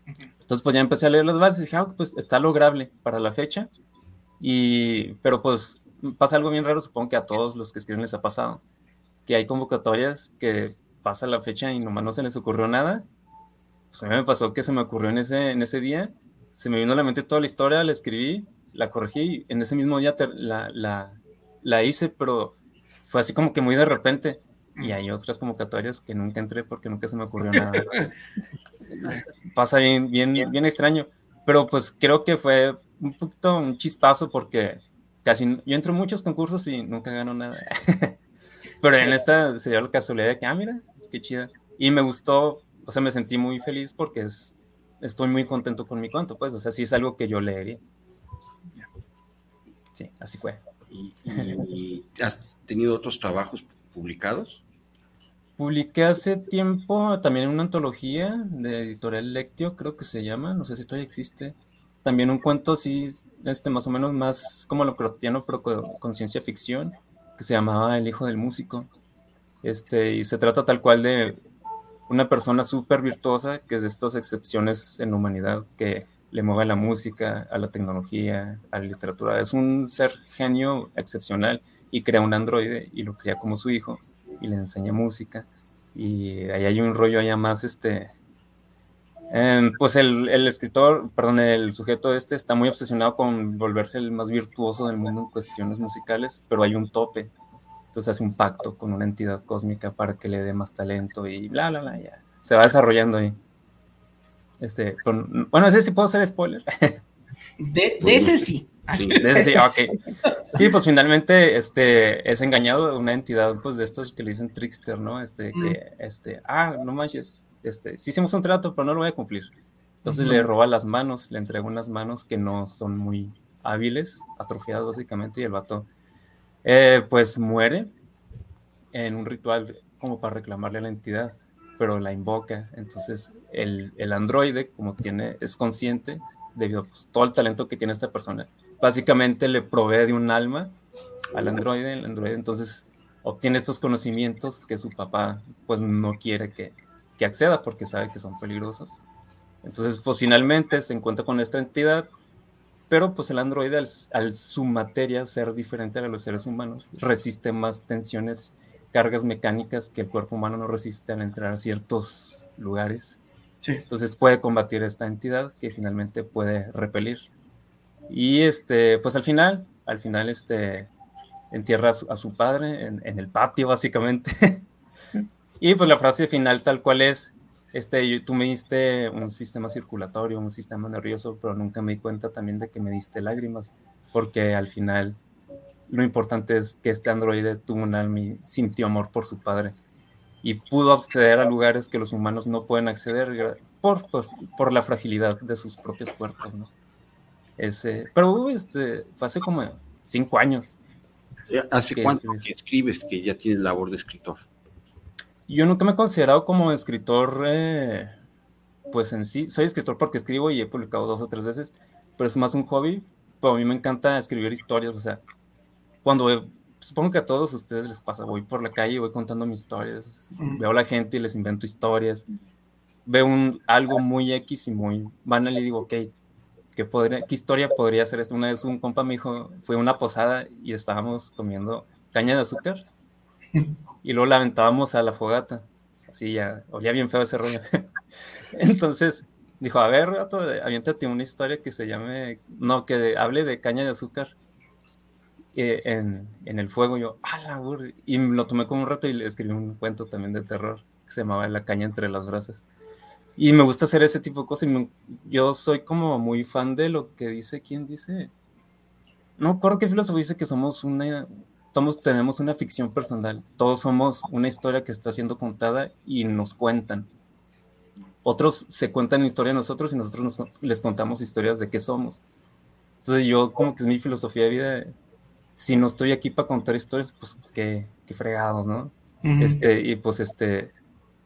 Entonces pues ya empecé a leer las bases y dije, ah, pues está lograble para la fecha, y, pero pues pasa algo bien raro, supongo que a todos los que escriben les ha pasado, que hay convocatorias que pasa la fecha y nomás no se les ocurrió nada. Pues a mí me pasó que se me ocurrió en ese, en ese día, se me vino a la mente toda la historia, la escribí, la corregí, en ese mismo día la, la la hice, pero fue así como que muy de repente. Y hay otras convocatorias que nunca entré porque nunca se me ocurrió nada. Pasa bien, bien, bien extraño. Pero pues creo que fue un poquito un chispazo porque casi yo entro en muchos concursos y nunca gano nada. Pero en esta se dio la casualidad de que, ah, mira, es que chida. Y me gustó, o sea, me sentí muy feliz porque es, estoy muy contento con mi cuento, pues, o sea, sí es algo que yo leería. Sí, así fue. ¿Y, has tenido otros trabajos publicados? Publiqué hace tiempo también una antología de editorial Lectio, creo que se llama, no sé si todavía existe. También un cuento así, este, más o menos más como lo crotiano, pero con, ciencia ficción, que se llamaba El hijo del músico. Este, y se trata tal cual de una persona súper virtuosa, que es de estas excepciones en la humanidad, que le mueve a la música, a la tecnología, a la literatura. Es un ser genio excepcional y crea un androide y lo crea como su hijo y le enseña música. Y ahí hay un rollo allá más, este, em, pues el, el, escritor, perdón, el sujeto este está muy obsesionado con volverse el más virtuoso del mundo en cuestiones musicales, pero hay un tope. Entonces hace un pacto con una entidad cósmica para que le dé más talento y bla, bla, bla, ya. Se va desarrollando ahí. Este, con, bueno, ese sí puedo hacer spoiler. De, de ese sí. Sí, sí, ok. Sí, pues finalmente este, es engañado de una entidad pues de estos que le dicen trickster, ¿no? Este, mm. que, este, ah, no manches, este, sí hicimos un trato, pero no lo voy a cumplir. Entonces le roba las manos, le entrega unas manos que no son muy hábiles, atrofiadas básicamente, y el vato eh, pues muere en un ritual como para reclamarle a la entidad. pero la invoca. Entonces, el, el androide, como tiene, es consciente debido a pues, todo el talento que tiene esta persona, básicamente le provee de un alma al androide, el androide entonces obtiene estos conocimientos que su papá pues no quiere que, que acceda porque sabe que son peligrosos. Entonces, pues finalmente se encuentra con esta entidad, pero pues el androide al, su materia ser diferente a los seres humanos, resiste más tensiones, cargas mecánicas que el cuerpo humano no resiste al entrar a ciertos lugares. Entonces puede combatir esta entidad que finalmente puede repelir. Y este, pues al final, al final este, entierra a su, padre en, en, el patio básicamente. y pues la frase final tal cual es, este, tú me diste un sistema circulatorio, un sistema nervioso, pero nunca me di cuenta también de que me diste lágrimas, porque al final lo importante es que este androide tuvo un alma y sintió amor por su padre y pudo acceder a lugares que los humanos no pueden acceder por, pues, por la fragilidad de sus propios cuerpos, ¿no? Ese, pero este, fue hace como cinco años. ¿Hace cuánto que escribes que ya tienes labor de escritor? Yo nunca me he considerado como escritor, eh, pues en sí, soy escritor porque escribo y he publicado dos o tres veces, pero es más un hobby, pero a mí me encanta escribir historias, o sea, cuando supongo que a todos ustedes les pasa, voy por la calle y voy contando mis historias, veo a la gente y les invento historias, veo un, algo muy X y muy banal y digo, ok, ¿qué, podría, ¿qué historia podría ser esto? Una vez un compa me dijo, fue una posada y estábamos comiendo caña de azúcar y luego la aventábamos a la fogata. Así ya, olía bien feo ese rollo. Entonces dijo, a ver, rato, aviéntate una historia que se llame, no, que hable de caña de azúcar eh, en, en, el fuego. Yo, ah, la Y lo tomé como un rato y le escribí un cuento también de terror que se llamaba La caña entre las brasas. Y me gusta hacer ese tipo de cosas. Y yo soy como muy fan de lo que dice, ¿quién dice? No recuerdo qué filósofo dice que somos una, todos tenemos una ficción personal, todos somos una historia que está siendo contada y nos cuentan. Otros se cuentan historia a nosotros y nosotros les contamos historias de qué somos. Entonces yo como que es mi filosofía de vida, si no estoy aquí para contar historias, pues qué, qué fregados, ¿no? Este, y pues este,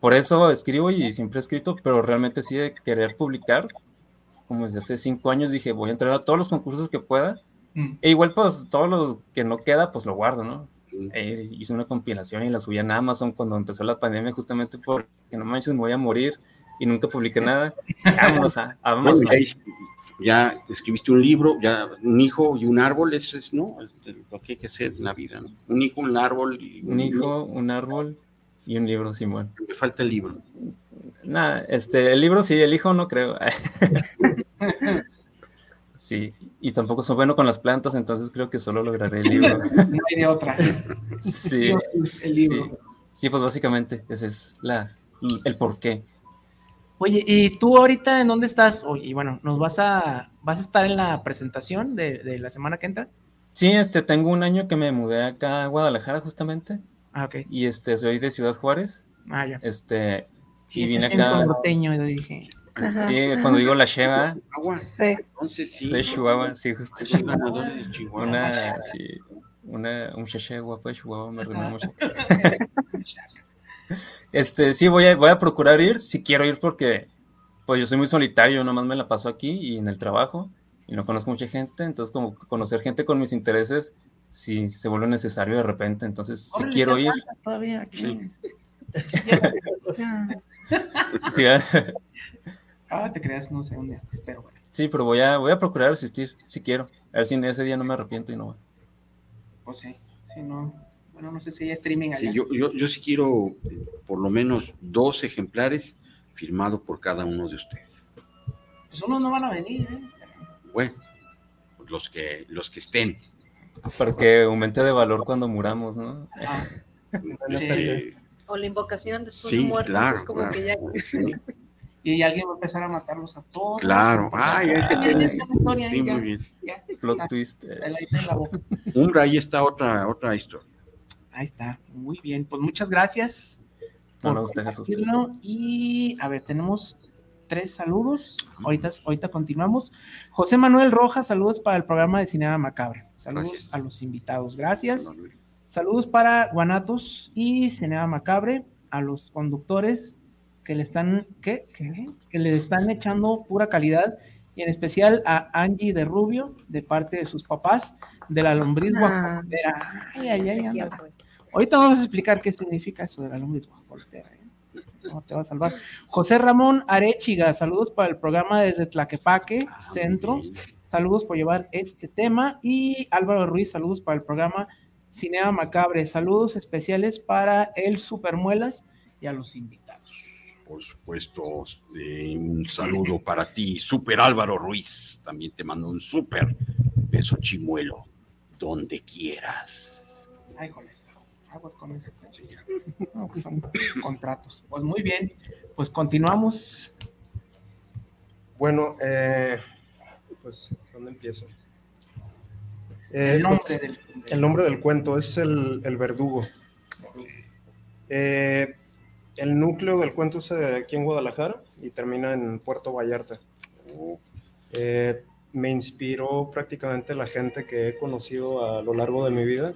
por eso escribo y siempre he escrito, pero realmente sí de querer publicar, como desde hace cinco años dije, voy a entrar a todos los concursos que pueda Mm. E igual, pues, todo lo que no queda, pues lo guardo, ¿no? Eh, hice una compilación y la subí en Amazon cuando empezó la pandemia, justamente porque no manches, me voy a morir y nunca publiqué nada. Vámonos a, ya, escribiste un libro, ya un hijo y un árbol, eso es, ¿no? Lo que hay que hacer en la vida, ¿no? Un hijo, un árbol. Y un, hijo, un árbol y un libro, Simón. Me falta el libro. Nada, este, el libro sí, el hijo no creo. Sí, y tampoco soy bueno con las plantas, entonces creo que solo lograré el libro. No hay de otra. Sí, el libro. Sí. pues básicamente ese es la, el porqué. Oye, ¿y tú ahorita en dónde estás? Oye, y bueno, ¿nos vas a, vas a estar en la presentación de, la semana que entra? Sí, este, tengo un año que me mudé acá a Guadalajara justamente. Ah, ok. Y este, soy de Ciudad Juárez. Ah, ya. Este, sí, y vine acá. Norteño, yo dije. Sí, cuando digo la Sheva. Sí. Soy Chihuahua, sí, justo. Una, sí, una, un cheche guapo de Chihuahua me reúne mucho. Este, sí, voy a, voy a procurar ir, si quiero ir porque, pues yo soy muy solitario, nomás me la paso aquí y en el trabajo y no conozco mucha gente, entonces como conocer gente con mis intereses, si se vuelve necesario de repente, entonces si quiero ir. Todavía aquí. Sí. Ah, te creas, no sé, un día, espero, bueno. Sí, pero voy a, voy a procurar asistir, si quiero. A ver si en ese día no me arrepiento y no voy. Pues sí, si no, bueno, no sé si hay streaming allá. Sí, yo, yo, yo sí quiero por lo menos dos ejemplares firmados por cada uno de ustedes. Pues unos no van a venir, ¿eh? Bueno, los que, los que estén. Para que aumente de valor cuando muramos, ¿no? Ah. O la invocación después de muertos, claro, es como que ya y alguien va a empezar a matarlos a todos. Claro, ay, es que tiene. Sí, muy bien. Plot twist. Umbra, ahí está otra, otra historia. Ahí está, muy bien. Pues muchas gracias. Por no, ustedes, ustedes. Y a ver, tenemos tres saludos. Ahorita, ahorita continuamos. José Manuel Rojas, saludos para el programa de Cinema Macabre. Saludos a los invitados. Gracias. Saludos para Guanatos y Cinema Macabre, a los conductores que le están, ¿qué? Que le están echando pura calidad y en especial a Angie de Rubio, de parte de sus papás, de la lombriz ah. Ay, ay, ay, Ahorita vamos a explicar qué significa eso de la lombriz guapolitera. ¿eh? No te va a salvar. José Ramón Arechiga, saludos para el programa desde Tlaquepaque, ah, Centro. Saludos por llevar este tema. Y Álvaro Ruiz, saludos para el programa Cinea Macabre. Saludos especiales para el Supermuelas y a los invitados. Por supuesto, eh, un saludo para ti, Super Álvaro Ruiz. También te mando un super beso chimuelo, donde quieras. Ay, con eso. Aguas con eso. No, pues son contratos. Pues muy bien, pues continuamos. Bueno, eh, pues, ¿dónde empiezo? Eh, el, nombre del, el, nombre del, cuento es el, el verdugo. Eh, el núcleo del cuento es aquí en Guadalajara y termina en Puerto Vallarta. Eh, me inspiró prácticamente la gente que he conocido a lo largo de mi vida,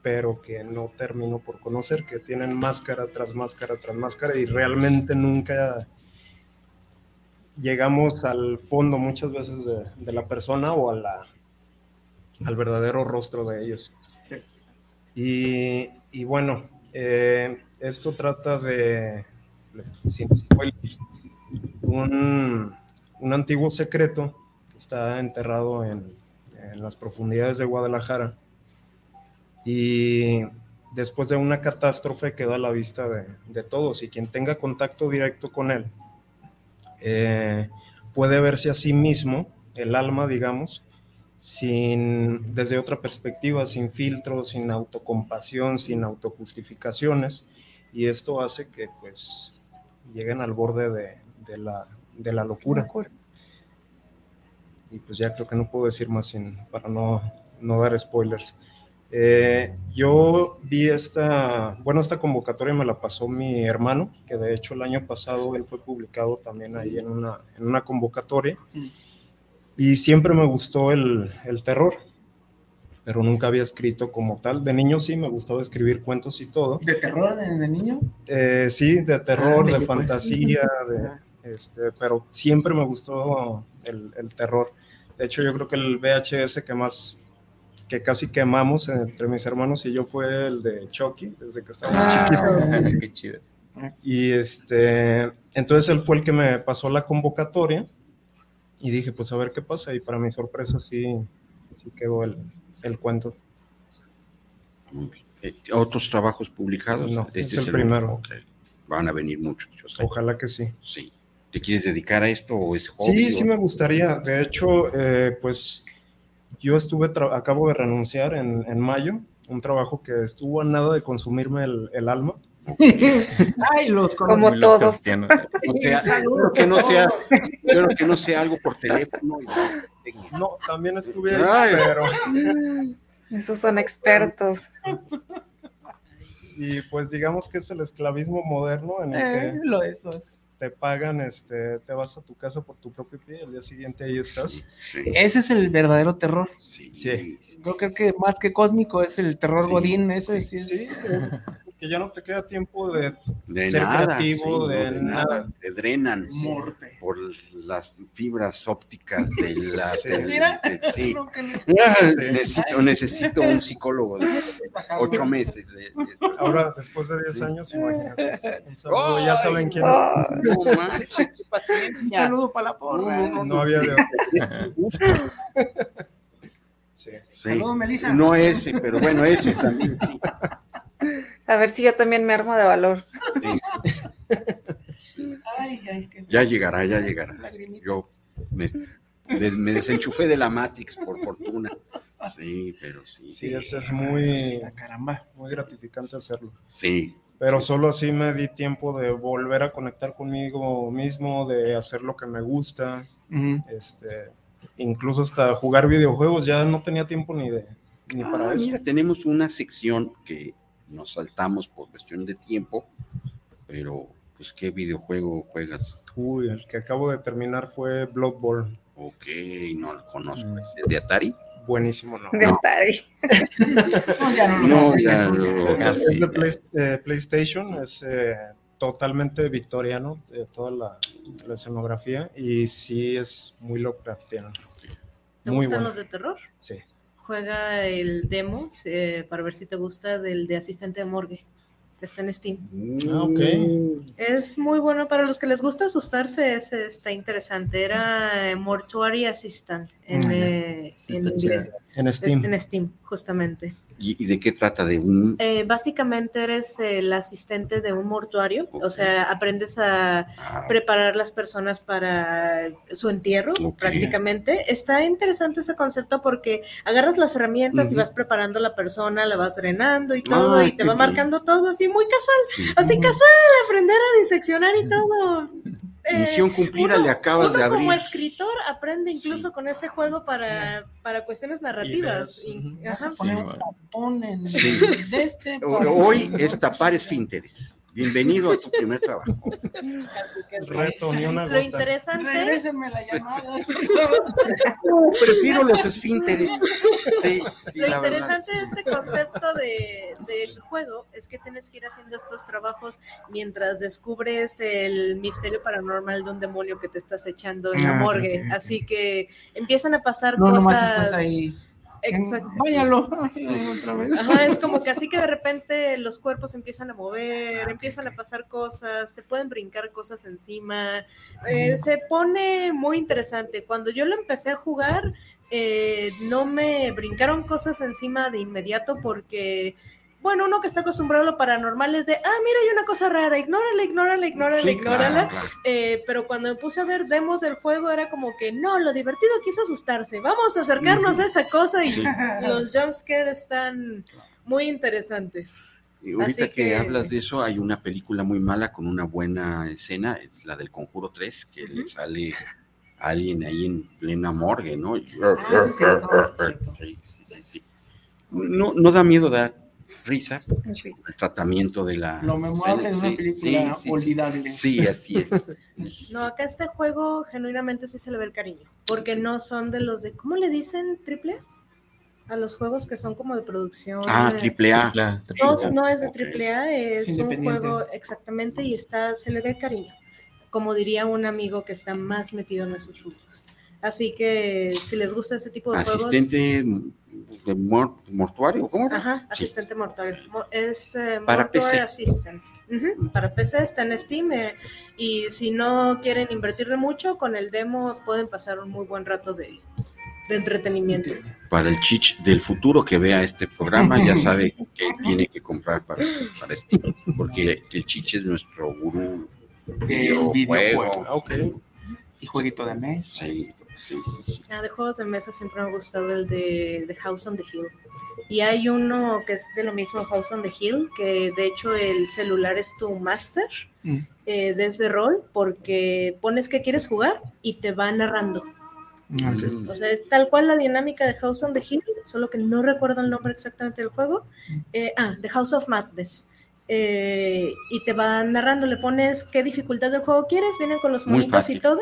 pero que no termino por conocer, que tienen máscara tras máscara tras máscara y realmente nunca llegamos al fondo muchas veces de, la persona o a la, al verdadero rostro de ellos. Y, bueno, eh, esto trata de un, un, antiguo secreto está enterrado en, las profundidades de Guadalajara. Y después de una catástrofe queda a la vista de, de todos y quien tenga contacto directo con él eh, puede verse a sí mismo, el alma, digamos, sin, desde otra perspectiva, sin filtros, sin autocompasión, sin autojustificaciones, y esto hace que pues lleguen al borde de, la, de la, locura. Y pues ya creo que no puedo decir más sin, para no, no dar spoilers. Eh, yo vi esta, bueno, esta convocatoria me la pasó mi hermano, que de hecho el año pasado él fue publicado también ahí en una, en una convocatoria. Y siempre me gustó el, el, terror, pero nunca había escrito como tal. De niño sí me gustaba escribir cuentos y todo. ¿De terror de, niño? Eh, sí, de terror, ah, de fantasía, de, este, pero siempre me gustó el, el terror. De hecho, yo creo que el VHS que más que casi quemamos entre mis hermanos y yo fue el de Chucky, desde que estaba ah, chiquito. Qué chido. Y este, entonces él fue el que me pasó la convocatoria y dije, pues a ver qué pasa. Y para mi sorpresa sí, sí quedó el, el cuento. Eh, ¿Otros trabajos publicados? No, este es, el, primero. Van a venir muchos. Ojalá que sí. Sí. ¿Te quieres dedicar a esto o es hobby? Sí, sí me gustaría. De hecho, eh, pues yo estuve, acabo de renunciar en, en, mayo, un trabajo que estuvo a nada de consumirme el, el alma. Ay, los como todos. que no sea, pero que no sea algo por teléfono. No, también estuve ahí, pero. Esos son expertos. Y pues digamos que es el esclavismo moderno en el eh, que. Lo es, lo es te pagan, este, te vas a tu casa por tu propio pie, el día siguiente ahí estás. Ese es el verdadero terror. Sí. sí. Yo creo que más que cósmico es el terror godín, eso es. Sí, que ya no te queda tiempo de, ser creativo, de, nada. Te drenan por las fibras ópticas de la. sí. necesito, necesito un psicólogo de ocho meses. Ahora, después de diez años, imagínate. Un saludo, ya saben quién es. un saludo para la porra. No, había de Sí. Saludos, Melissa. No ese, pero bueno, ese también. A ver si yo también me armo de valor. Ya llegará, ya llegará. Yo me, desenchufé de la Matrix, por fortuna. Sí, pero sí. Sí, eso es muy, caramba, muy gratificante hacerlo. Sí. Pero solo así me di tiempo de volver a conectar conmigo mismo, de hacer lo que me gusta. este, incluso hasta jugar videojuegos, ya no tenía tiempo ni de ni para ah, eso. tenemos una sección que nos saltamos por cuestión de tiempo, pero pues ¿qué videojuego juegas? Uy, el que acabo de terminar fue Bloodborne. Ok, no lo conozco. Mm. ¿Es de Atari? Buenísimo, ¿no? De Atari. no, ya no, no ya no, Es de eh, PlayStation, es, eh, totalmente victoriano, de toda la, escenografía, y sí es muy Lovecraftiano. ¿Te gustan los de terror? Sí. Juega el demo eh, para ver si te gusta del de asistente de morgue. Está en Steam. Ah, ok. Es muy bueno para los que les gusta asustarse. Ese está interesante. Era Mortuary Assistant en, ah, eh, en inglés. En Steam. En Steam, justamente. ¿Y, de qué trata? ¿De un...? Eh, básicamente eres el asistente de un mortuario, o sea, aprendes a ah. preparar las personas para su entierro, prácticamente. Está interesante ese concepto porque agarras las herramientas y vas preparando a la persona, la vas drenando y todo, y te va marcando todo así muy casual, así casual, aprender a diseccionar y todo. Misión cumplida le acabas de abrir. Como escritor aprende incluso con ese juego para, para cuestiones narrativas. Y, este Hoy es tapar esfínteres. Bienvenido a tu primer trabajo. Reto, ni una Lo interesante. la llamada. Prefiero los esfínteres. Lo interesante de este concepto de, del juego es que tienes que ir haciendo estos trabajos mientras descubres el misterio paranormal de un demonio que te estás echando en la ah, morgue. Así que empiezan a pasar cosas. ahí Exacto. Váyalo. Ajá, es como que así que de repente los cuerpos empiezan a mover, empiezan a pasar cosas, te pueden brincar cosas encima. Eh, se pone muy interesante. Cuando yo lo empecé a jugar, eh, no me brincaron cosas encima de inmediato porque bueno, uno que está acostumbrado a lo paranormal es de, ah, mira, hay una cosa rara, ignórala, ignórala, ignórala, ignórala. Eh, pero cuando me puse a ver demos del juego era como que, no, lo divertido aquí es asustarse, vamos a acercarnos a esa cosa y los jumpscares están muy interesantes. Y ahorita que... hablas de eso, hay una película muy mala con una buena escena, es la del Conjuro 3, que le sale a alguien ahí en plena morgue, ¿no? no, no da miedo dar risa, el tratamiento de la... Lo memorable es una película olvidable. Sí, así es. No, acá este juego genuinamente sí se le ve el cariño, porque no son de los de, ¿cómo le dicen? ¿Triple? A los juegos que son como de producción. Ah, triple A. No, no es de triple A, es un juego exactamente y está, se le ve cariño, como diría un amigo que está más metido en esos juegos. Así que si les gusta ese tipo de juegos. Asistente de mortuario, ¿cómo? Ajá, asistente mortuario. Es eh, para PC. Assistant. Para PC está en Steam eh, y si no quieren invertirle mucho, con el demo pueden pasar un muy buen rato de, entretenimiento. Para el chich del futuro que vea este programa, ya sabe que tiene que comprar para, para Steam, porque el chich es nuestro gurú videojuego. Okay. Y jueguito de mes. Sí. Ah, de juegos de mesa siempre me ha gustado el de, House on the Hill. Y hay uno que es de lo mismo, House on the Hill, que de hecho el celular es tu master mm. eh, desde rol, porque pones que quieres jugar y te va narrando. Ah, o sea, es tal cual la dinámica de House on the Hill, solo que no recuerdo el nombre exactamente del juego. Eh, ah, The House of Madness. Eh, y te va narrando, le pones qué dificultad del juego quieres, vienen con los monitos y todo,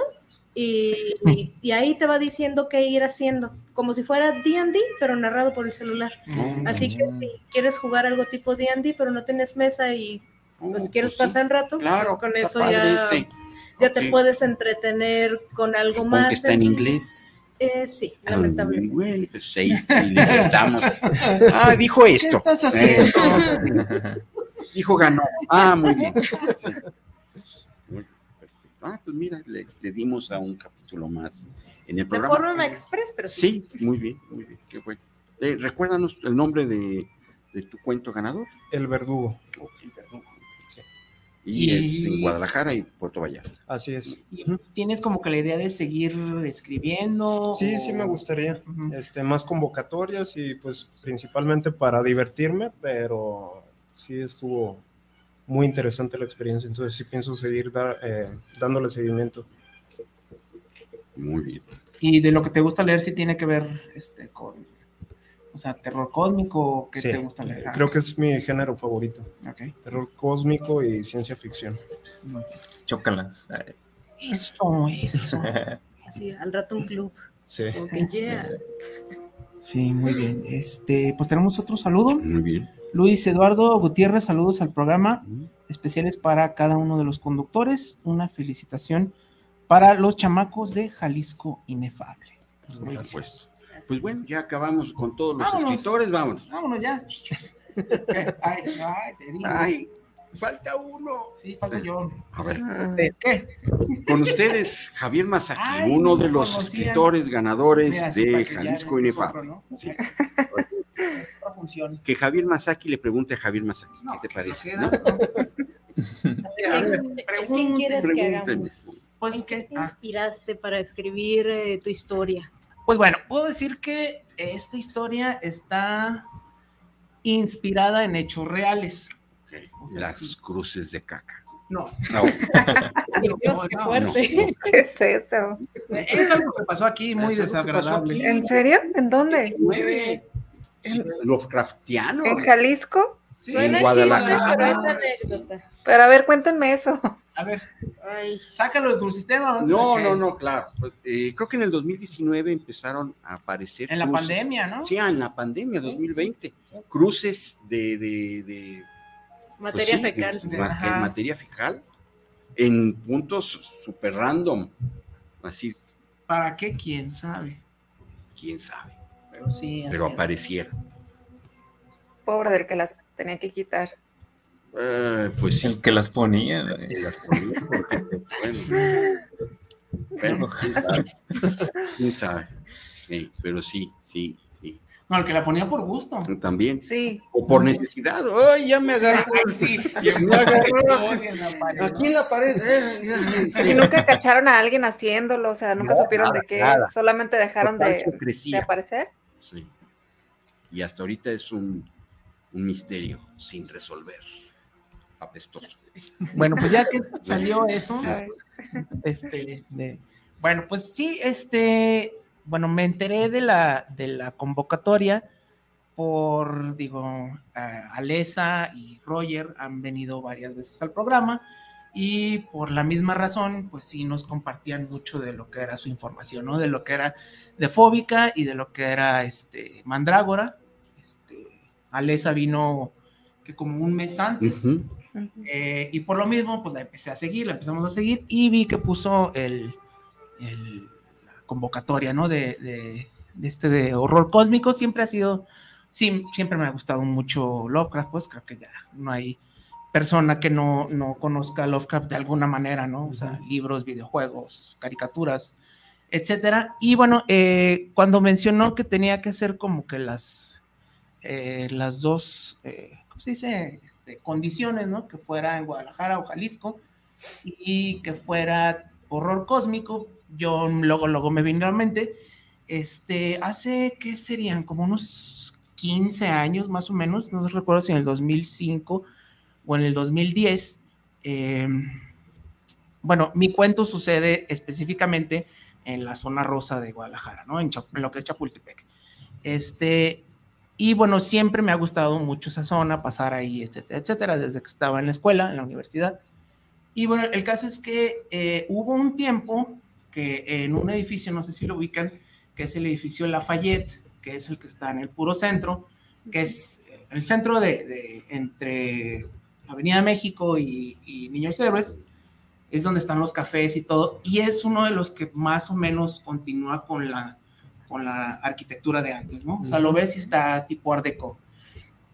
y, ahí te va diciendo qué ir haciendo, como si fuera D&D, pero narrado por el celular. Mm. Así que si quieres jugar algo tipo D&D, pero no tienes mesa y pues uh, quieres pues pasar un rato, pues, con eso ya, ya te puedes entretener con algo más. está en inglés. Eh, sí, ah, lamentablemente. Bueno, pues ahí, ah, dijo esto. ¿Qué estás haciendo? dijo ganó. Ah, muy bien. ah, pues mira, le, dimos a un capítulo más en el programa. De forma express, pero sí. Sí, muy bien, muy bien, qué bueno. Eh, recuérdanos el nombre de, tu cuento ganador. El Verdugo. el Verdugo. Y, en Guadalajara y Puerto Vallarta. Así es. ¿Tienes como que la idea de seguir escribiendo? Sí, sí me gustaría. este, más convocatorias y pues principalmente para divertirme, pero sí estuvo muy interesante la experiencia, entonces sí pienso seguir eh, dándole seguimiento. Muy bien. Y de lo que te gusta leer, sí tiene que ver este, con, o sea, terror cósmico, ¿qué te gusta leer? Creo que es mi género favorito. Terror cósmico y ciencia ficción. Chócalas. Eso, eso. Así, al rato un club. Sí. yeah. Sí, muy bien. Este, pues tenemos otro saludo. Muy bien Luis Eduardo Gutiérrez, saludos al programa, especiales para cada uno de los conductores. Una felicitación para los chamacos de Jalisco Inefable. Pues, pues, pues bueno, ya acabamos con todos los escritores, vámonos. Vámonos ya. ay, ay, te digo. Ay, falta uno. Sí, falta yo. A ver. Este, ¿Qué? Con ustedes, Javier Mazaki, uno de los escritores ganadores de Jalisco Inefable. Sí. Que Javier Masaki le pregunte a Javier Masaki, ¿qué te parece? ¿no? ¿Quién quieres que hagamos? Pues, ¿En qué te inspiraste para escribir eh, tu historia? Pues bueno, puedo decir que esta historia está inspirada en hechos reales. Las cruces de caca. No. No. Dios, qué fuerte. ¿Qué es eso? Es algo que pasó aquí muy desagradable. ¿En serio? ¿En dónde? Lovecraftiano. ¿En Jalisco? Sí, en Guadalajara. pero es anécdota. Pero a ver, cuéntenme eso. A ver, Ay. sácalo de tu sistema. No, no, no, claro. Eh, creo que en el 2019 empezaron a aparecer. En la pandemia, ¿no? Sí, en la pandemia, 2020. Cruces de. de, de pues materia fecal. De, materia fecal. En puntos super random. Así. ¿Para qué? ¿Quién sabe? ¿Quién sabe? Pero sí. Pero aparecieron. Pobre del que las tenía que quitar. Eh, pues El que las ponía. El las ponía bueno, ¿quién sabe? Sí, pero sí, sí, sí. No, el que la ponía por gusto. También. Sí. O por necesidad. ¡Ay, ya me agarró! sí, me agarró. Aquí en la pared. Y nunca cacharon a alguien haciéndolo, o sea, nunca supieron de qué, solamente dejaron de, de aparecer. Sí. Y hasta ahorita es un, un misterio sin resolver apestoso. Bueno, pues ya que salió eso, este, bueno, pues sí, este, bueno, me enteré de la, de la convocatoria por, digo, Alesa y Roger han venido varias veces al programa y por la misma razón, pues sí nos compartían mucho de lo que era su información, ¿no? De lo que era de Fóbica y de lo que era este Mandrágora. Este, Alesa vino que como un mes antes. Eh, y por lo mismo, pues la empecé a seguir, la empezamos a seguir y vi que puso el, la convocatoria, ¿no? De, este de horror cósmico. Siempre ha sido, sí, siempre me ha gustado mucho Lovecraft, pues creo que ya no hay persona que no, no conozca Lovecraft de alguna manera, ¿no? O sea, libros, videojuegos, caricaturas, etcétera. Y bueno, eh, cuando mencionó que tenía que ser como que las, eh, las dos, ¿cómo se dice? Este, condiciones, ¿no? Que fuera en Guadalajara o Jalisco y que fuera horror cósmico. Yo luego, luego me vino a la mente, este, hace, ¿qué serían? Como unos 15 años más o menos, no recuerdo si en el 2005 o en el 2010. Em, bueno, mi cuento sucede específicamente en la zona rosa de Guadalajara, ¿no? En, en lo que es Chapultepec. Este, y bueno, siempre me ha gustado mucho esa zona, pasar ahí, etcétera, etcétera, desde que estaba en la escuela, en la universidad. Y bueno, el caso es que eh, hubo un tiempo que en un edificio, no sé si lo ubican, que es el edificio Lafayette, que es el que está en el puro centro, que es el centro de, entre Avenida México y, y Niños Héroes, es donde están los cafés y todo, y es uno de los que más o menos continúa con la con la arquitectura de antes, ¿no? O sea, lo ves y está tipo Art Deco.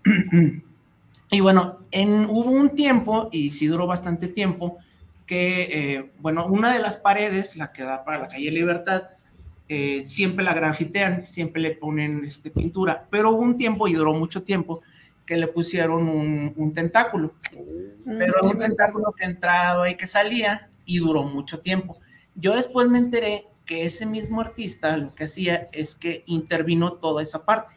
y bueno, en, hubo un tiempo, y sí duró bastante tiempo, que, eh, bueno, una de las paredes, la que da para la calle Libertad, eh, siempre la grafitean, siempre le ponen este, pintura, pero hubo un tiempo, y duró mucho tiempo, que le pusieron un, tentáculo, mm. pero un tentáculo que entraba y que salía, y duró mucho tiempo. Yo después me enteré que ese mismo artista lo que hacía es que intervino toda esa parte.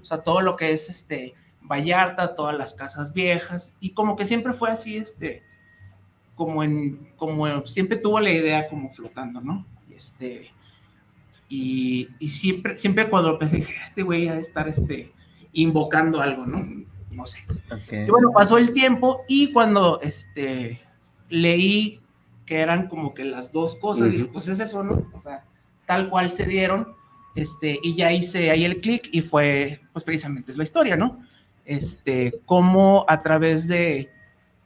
O sea, todo lo que es este Vallarta, todas las casas viejas, y como que siempre fue así, este, como en, como siempre tuvo la idea como flotando, ¿no? Este, y, y siempre, siempre cuando lo pensé, dije, este güey ha de estar, este, invocando algo, ¿no? No sé. Y bueno, pasó el tiempo y cuando, este, leí que eran como que las dos cosas, dije, pues es eso, ¿no? O sea, tal cual se dieron, este, y ya hice ahí el clic y fue, pues precisamente es la historia, ¿no? este, cómo a través de,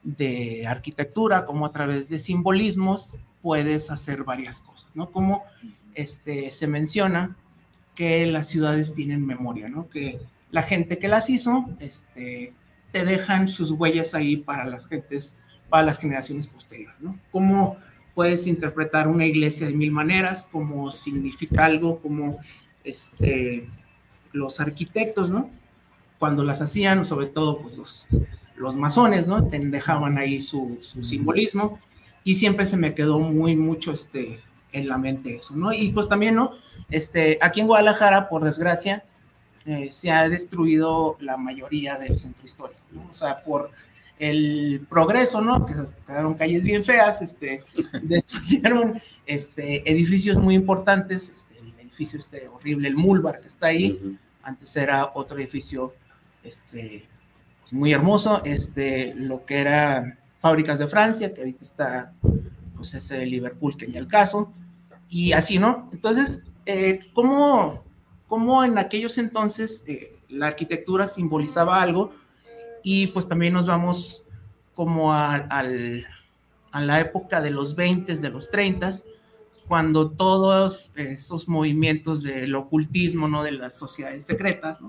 de arquitectura, como a través de simbolismos, puedes hacer varias cosas, ¿no? Como este, se menciona que las ciudades tienen memoria, ¿no? Que la gente que las hizo, este, te dejan sus huellas ahí para las gentes, para las generaciones posteriores, ¿no? Cómo puedes interpretar una iglesia de mil maneras, cómo significa algo, como este, los arquitectos, ¿no? Cuando las hacían, sobre todo pues los, los masones, ¿no? Te dejaban ahí su, su simbolismo y siempre se me quedó muy mucho este, en la mente eso, ¿no? Y pues también, ¿no? Este, aquí en Guadalajara, por desgracia, eh, se ha destruido la mayoría del centro histórico, ¿no? O sea, por el progreso, ¿no? Que quedaron calles bien feas, este, destruyeron este, edificios muy importantes, este, el edificio este horrible, el Mulbar que está ahí, antes era otro edificio este, pues muy hermoso, este, lo que era fábricas de Francia, que ahorita está, pues ese Liverpool, que ni el caso, y así, ¿no? Entonces, eh, ¿cómo, ¿cómo, en aquellos entonces eh, la arquitectura simbolizaba algo? Y pues también nos vamos como a, al, a la época de los 20, de los 30, cuando todos esos movimientos del ocultismo, ¿no? De las sociedades secretas, ¿no?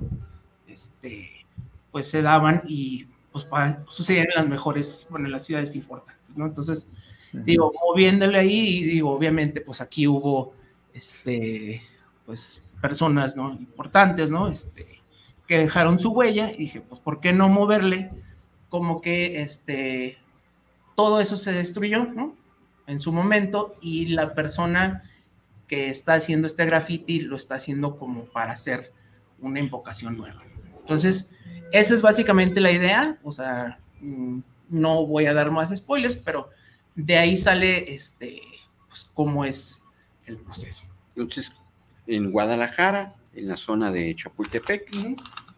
Este, pues se daban y pues sucedían en las mejores, bueno, en las ciudades importantes, ¿no? Entonces, digo, moviéndole ahí, y digo, obviamente, pues aquí hubo, este, pues, personas, ¿no? Importantes, ¿no? Este, que dejaron su huella, y dije, pues, ¿por qué no moverle? Como que, este, todo eso se destruyó, ¿no? En su momento, y la persona que está haciendo este graffiti lo está haciendo como para hacer una invocación nueva. Entonces, esa es básicamente la idea, o sea, mm, no voy a dar más spoilers, pero de ahí sale este, pues, cómo es el proceso. En Guadalajara, en la zona de Chapultepec,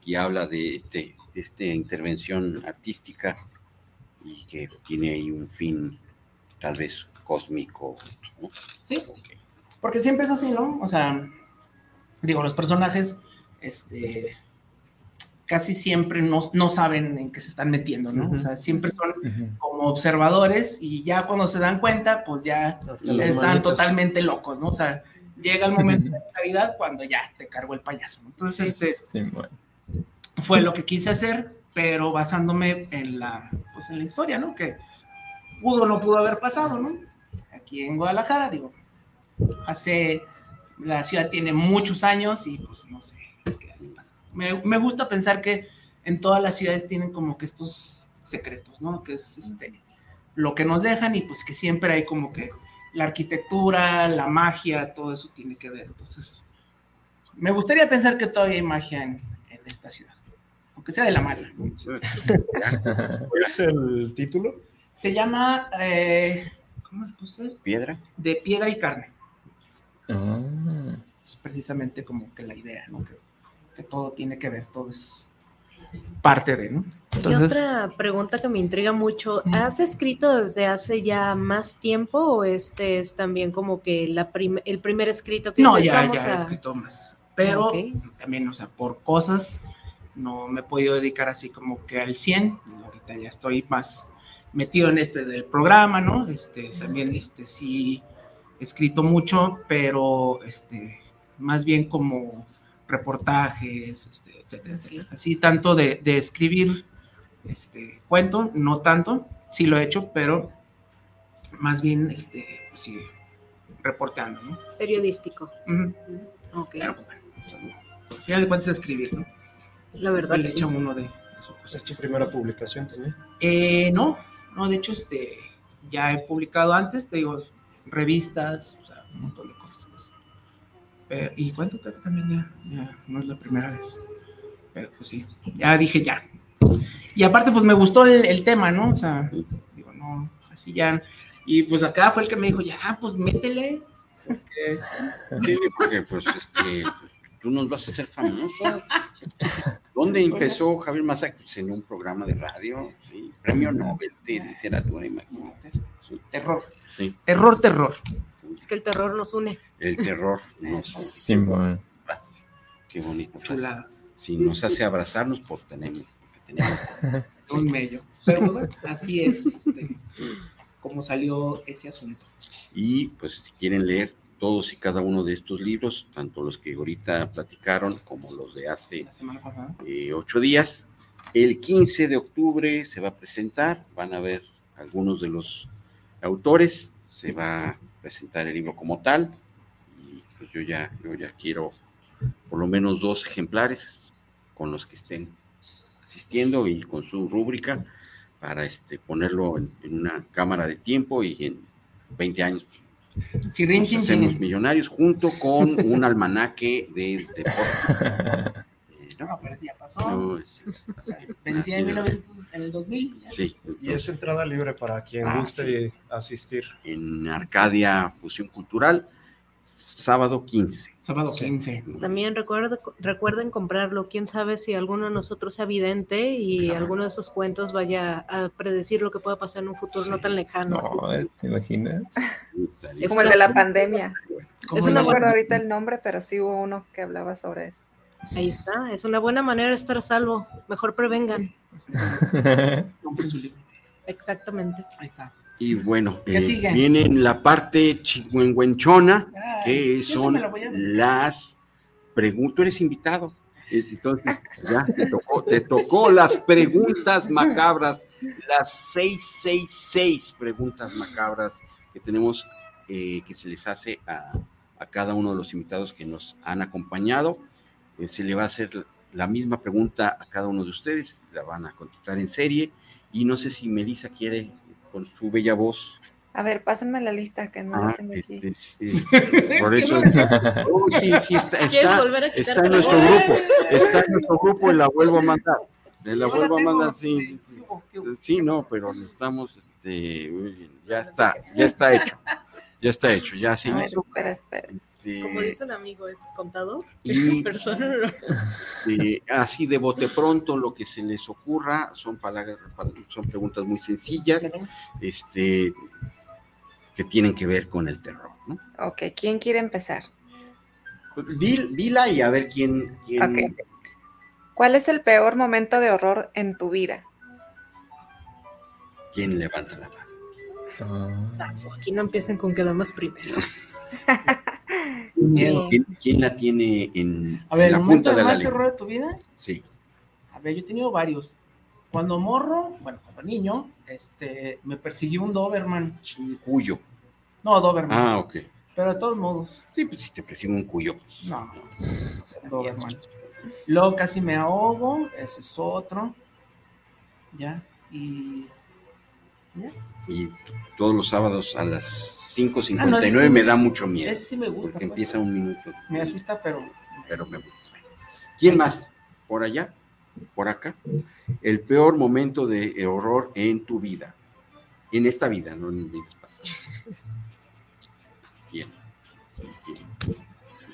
y habla de, este, esta intervención artística y que tiene ahí un fin tal vez cósmico. Sí, porque siempre es así, ¿no? O sea, digo, los personajes, este, casi siempre no, no, saben en qué se están metiendo, ¿no? O sea, siempre son como observadores y ya cuando se dan cuenta, pues ya están totalmente locos, ¿no? O sea, llega el momento de realidad cuando ya te cargo el payaso. Entonces, este fue lo que quise hacer, pero basándome en la, pues en la historia, ¿no? Que pudo o no pudo haber pasado, ¿no? Aquí en Guadalajara, digo, hace, la ciudad tiene muchos años y pues no sé me, gusta pensar que en todas las ciudades tienen como que estos secretos, ¿no? Que es este, lo que nos dejan y pues que siempre hay como que la arquitectura, la magia, todo eso tiene que ver. Entonces, me gustaría pensar que todavía hay magia en, esta ciudad, aunque sea de la mala. ¿Cuál es el título? Se llama, eh, ¿cómo le puse? Piedra. De piedra y carne. Ah. Es precisamente como que la idea, ¿no? que todo tiene que ver, todo es parte de, ¿no? y otra pregunta que me intriga mucho, ¿has escrito desde hace ya más tiempo o este es también como que la el primer escrito que No, ya, ya he escrito más, pero también, o sea, por cosas no me he podido dedicar así como que al 100, ahorita ya estoy más metido en este del programa, ¿no? Este, también, este, sí, he escrito mucho, pero, este, más bien como reportajes, este, etcétera, etcétera. Así tanto de, escribir este, cuento, no tanto, sí lo he hecho, pero más bien, este, pues sí, reporteando, ¿no? Periodístico. Ok. Pero, pues, bueno, al final de cuentas escribir, ¿no? La verdad. Le uno de, ¿Es tu primera publicación también? Eh, no, no, de hecho, este, ya he publicado antes, te digo, revistas, o sea, un montón de cosas y cuento que también ya, no es la primera vez. Pero pues sí, ya dije ya. Y aparte, pues me gustó el, tema, ¿no? O sea, digo, no, así ya. Y pues acá fue el que me dijo, ya, pues métele. Porque, sí, porque pues este, tú nos vas a hacer famoso. ¿Dónde empezó Javier Mazac? Pues en un programa de radio, sí, premio Nobel de literatura, imagínate. Terror. Sí. Terror, terror. Es que el terror nos une. El terror nos une. Sí, Qué bonito. Si nos hace abrazarnos, por tenemos, porque tenemos un medio. Pero bueno, así es este, como salió ese asunto. Y pues si quieren leer todos y cada uno de estos libros, tanto los que ahorita platicaron como los de hace eh, ocho días, el 15 de octubre se va a presentar, van a ver algunos de los autores, se va a presentar el libro como tal, y pues yo ya, yo ya quiero por lo menos dos ejemplares con los que estén asistiendo y con su rúbrica para este, ponerlo en, una cámara de tiempo y en 20 años. Nos hacemos millonarios junto con un almanaque de deporte. No, pero si ya pasó. Vencía en, en el 2000. Sí. Y es entrada libre para quien ah, guste asistir. En Arcadia Fusión Cultural, sábado 15. Sábado 15. También recuerden comprarlo. Quién sabe si alguno de nosotros sea vidente y alguno de esos cuentos vaya a predecir lo que pueda pasar en un futuro no tan lejano. ¿te imaginas? Es como el de la pandemia. Eso no me acuerdo ahorita el nombre, pero sí hubo uno que hablaba sobre eso. Ahí está, es una buena manera de estar a salvo. Mejor prevengan. Exactamente. Ahí está. Y bueno, eh, viene la parte chingüengüenchona, que son las preguntas. Tú eres invitado. Entonces, ya te tocó, te tocó las preguntas macabras, las 666 preguntas macabras que tenemos, eh, que se les hace a, a, cada uno de los invitados que nos han acompañado. Se le va a hacer la misma pregunta a cada uno de ustedes, la van a contestar en serie. Y no sé si Melissa quiere con su bella voz. A ver, pásenme la lista que no la ah, tengo aquí. Este, por eso. Oh, sí, sí, está, está, está en nuestro grupo. Está en nuestro grupo y la vuelvo a mandar. La vuelvo a mandar, sí. Sí, no, pero estamos, este, ya está, ya está hecho. Ya está hecho, ya sí. espera, espera. Este, Como dice un amigo, es contador. Y, así de bote pronto, lo que se les ocurra, son palabras, son preguntas muy sencillas, este, que tienen que ver con el terror, ¿no? Ok, ¿quién quiere empezar? dila y a ver quién. quién... ¿Cuál es el peor momento de horror en tu vida? ¿Quién levanta la mano? Aquí no empiecen con quedamos primero. ¿Quién, la tiene en, a ver, la punta de más terror de tu vida? Sí. A ver, yo he tenido varios. Cuando morro, bueno, cuando niño, este, me persiguió un Doberman. ¿Un cuyo? No, Doberman. Ah, ok. Pero de todos modos. Sí, pues si te persigue un cuyo. Pues. No, Doberman. Luego casi me ahogo, ese es otro. Ya, y y todos los sábados a las 5.59 ah, me da mucho miedo. Ese sí me gusta. Porque pues. empieza un minuto. Me asusta, pero... Pero me gusta. ¿Quién más? ¿Por allá? ¿Por acá? El peor momento de horror en tu vida. En esta vida, no en vidas pasadas. ¿Quién?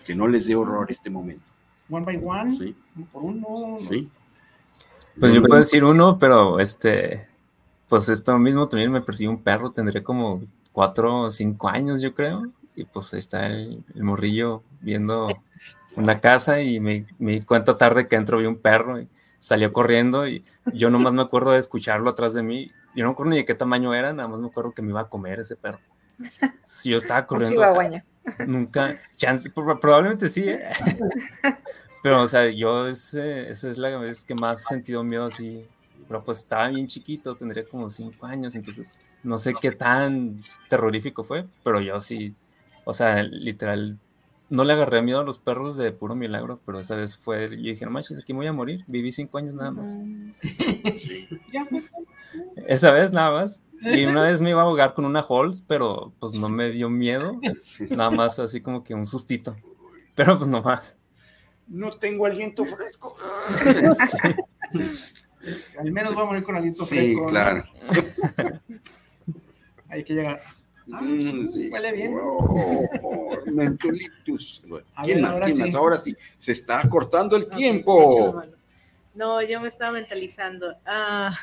Que no les dé horror este momento. One by one. Sí. Por uno. Sí. Pues yo puedo decir uno, pero este pues esto mismo también me persiguió un perro, tendría como cuatro o cinco años, yo creo. Y pues ahí está el, morrillo viendo una casa y me, me, di cuenta tarde que entro vi un perro y salió corriendo y yo nomás me acuerdo de escucharlo atrás de mí. Yo no me acuerdo ni de qué tamaño era, nada más me acuerdo que me iba a comer ese perro. Si yo estaba corriendo. nunca, chance, probablemente sí, ¿eh? Pero, o sea, yo ese, esa es la vez que más he sentido miedo así pero pues estaba bien chiquito, tendría como cinco años, entonces no sé qué tan terrorífico fue, pero yo sí, o sea, literal, no le agarré miedo a los perros de puro milagro, pero esa vez fue, yo dije, no manches, aquí me voy a morir, viví cinco años nada más. Esa vez nada más. Y una vez me iba a ahogar con una Halls, pero pues no me dio miedo, nada más así como que un sustito, pero pues no más. No tengo aliento fresco. sí. Al menos va a morir con aliento sí, fresco. Sí, claro. Hay que llegar. Ah, mm, huele bien. Oh, mentolitus. ¿Quién más? ¿Quién más? Ahora sí, se está cortando el tiempo. No, yo me estaba mentalizando. Ah,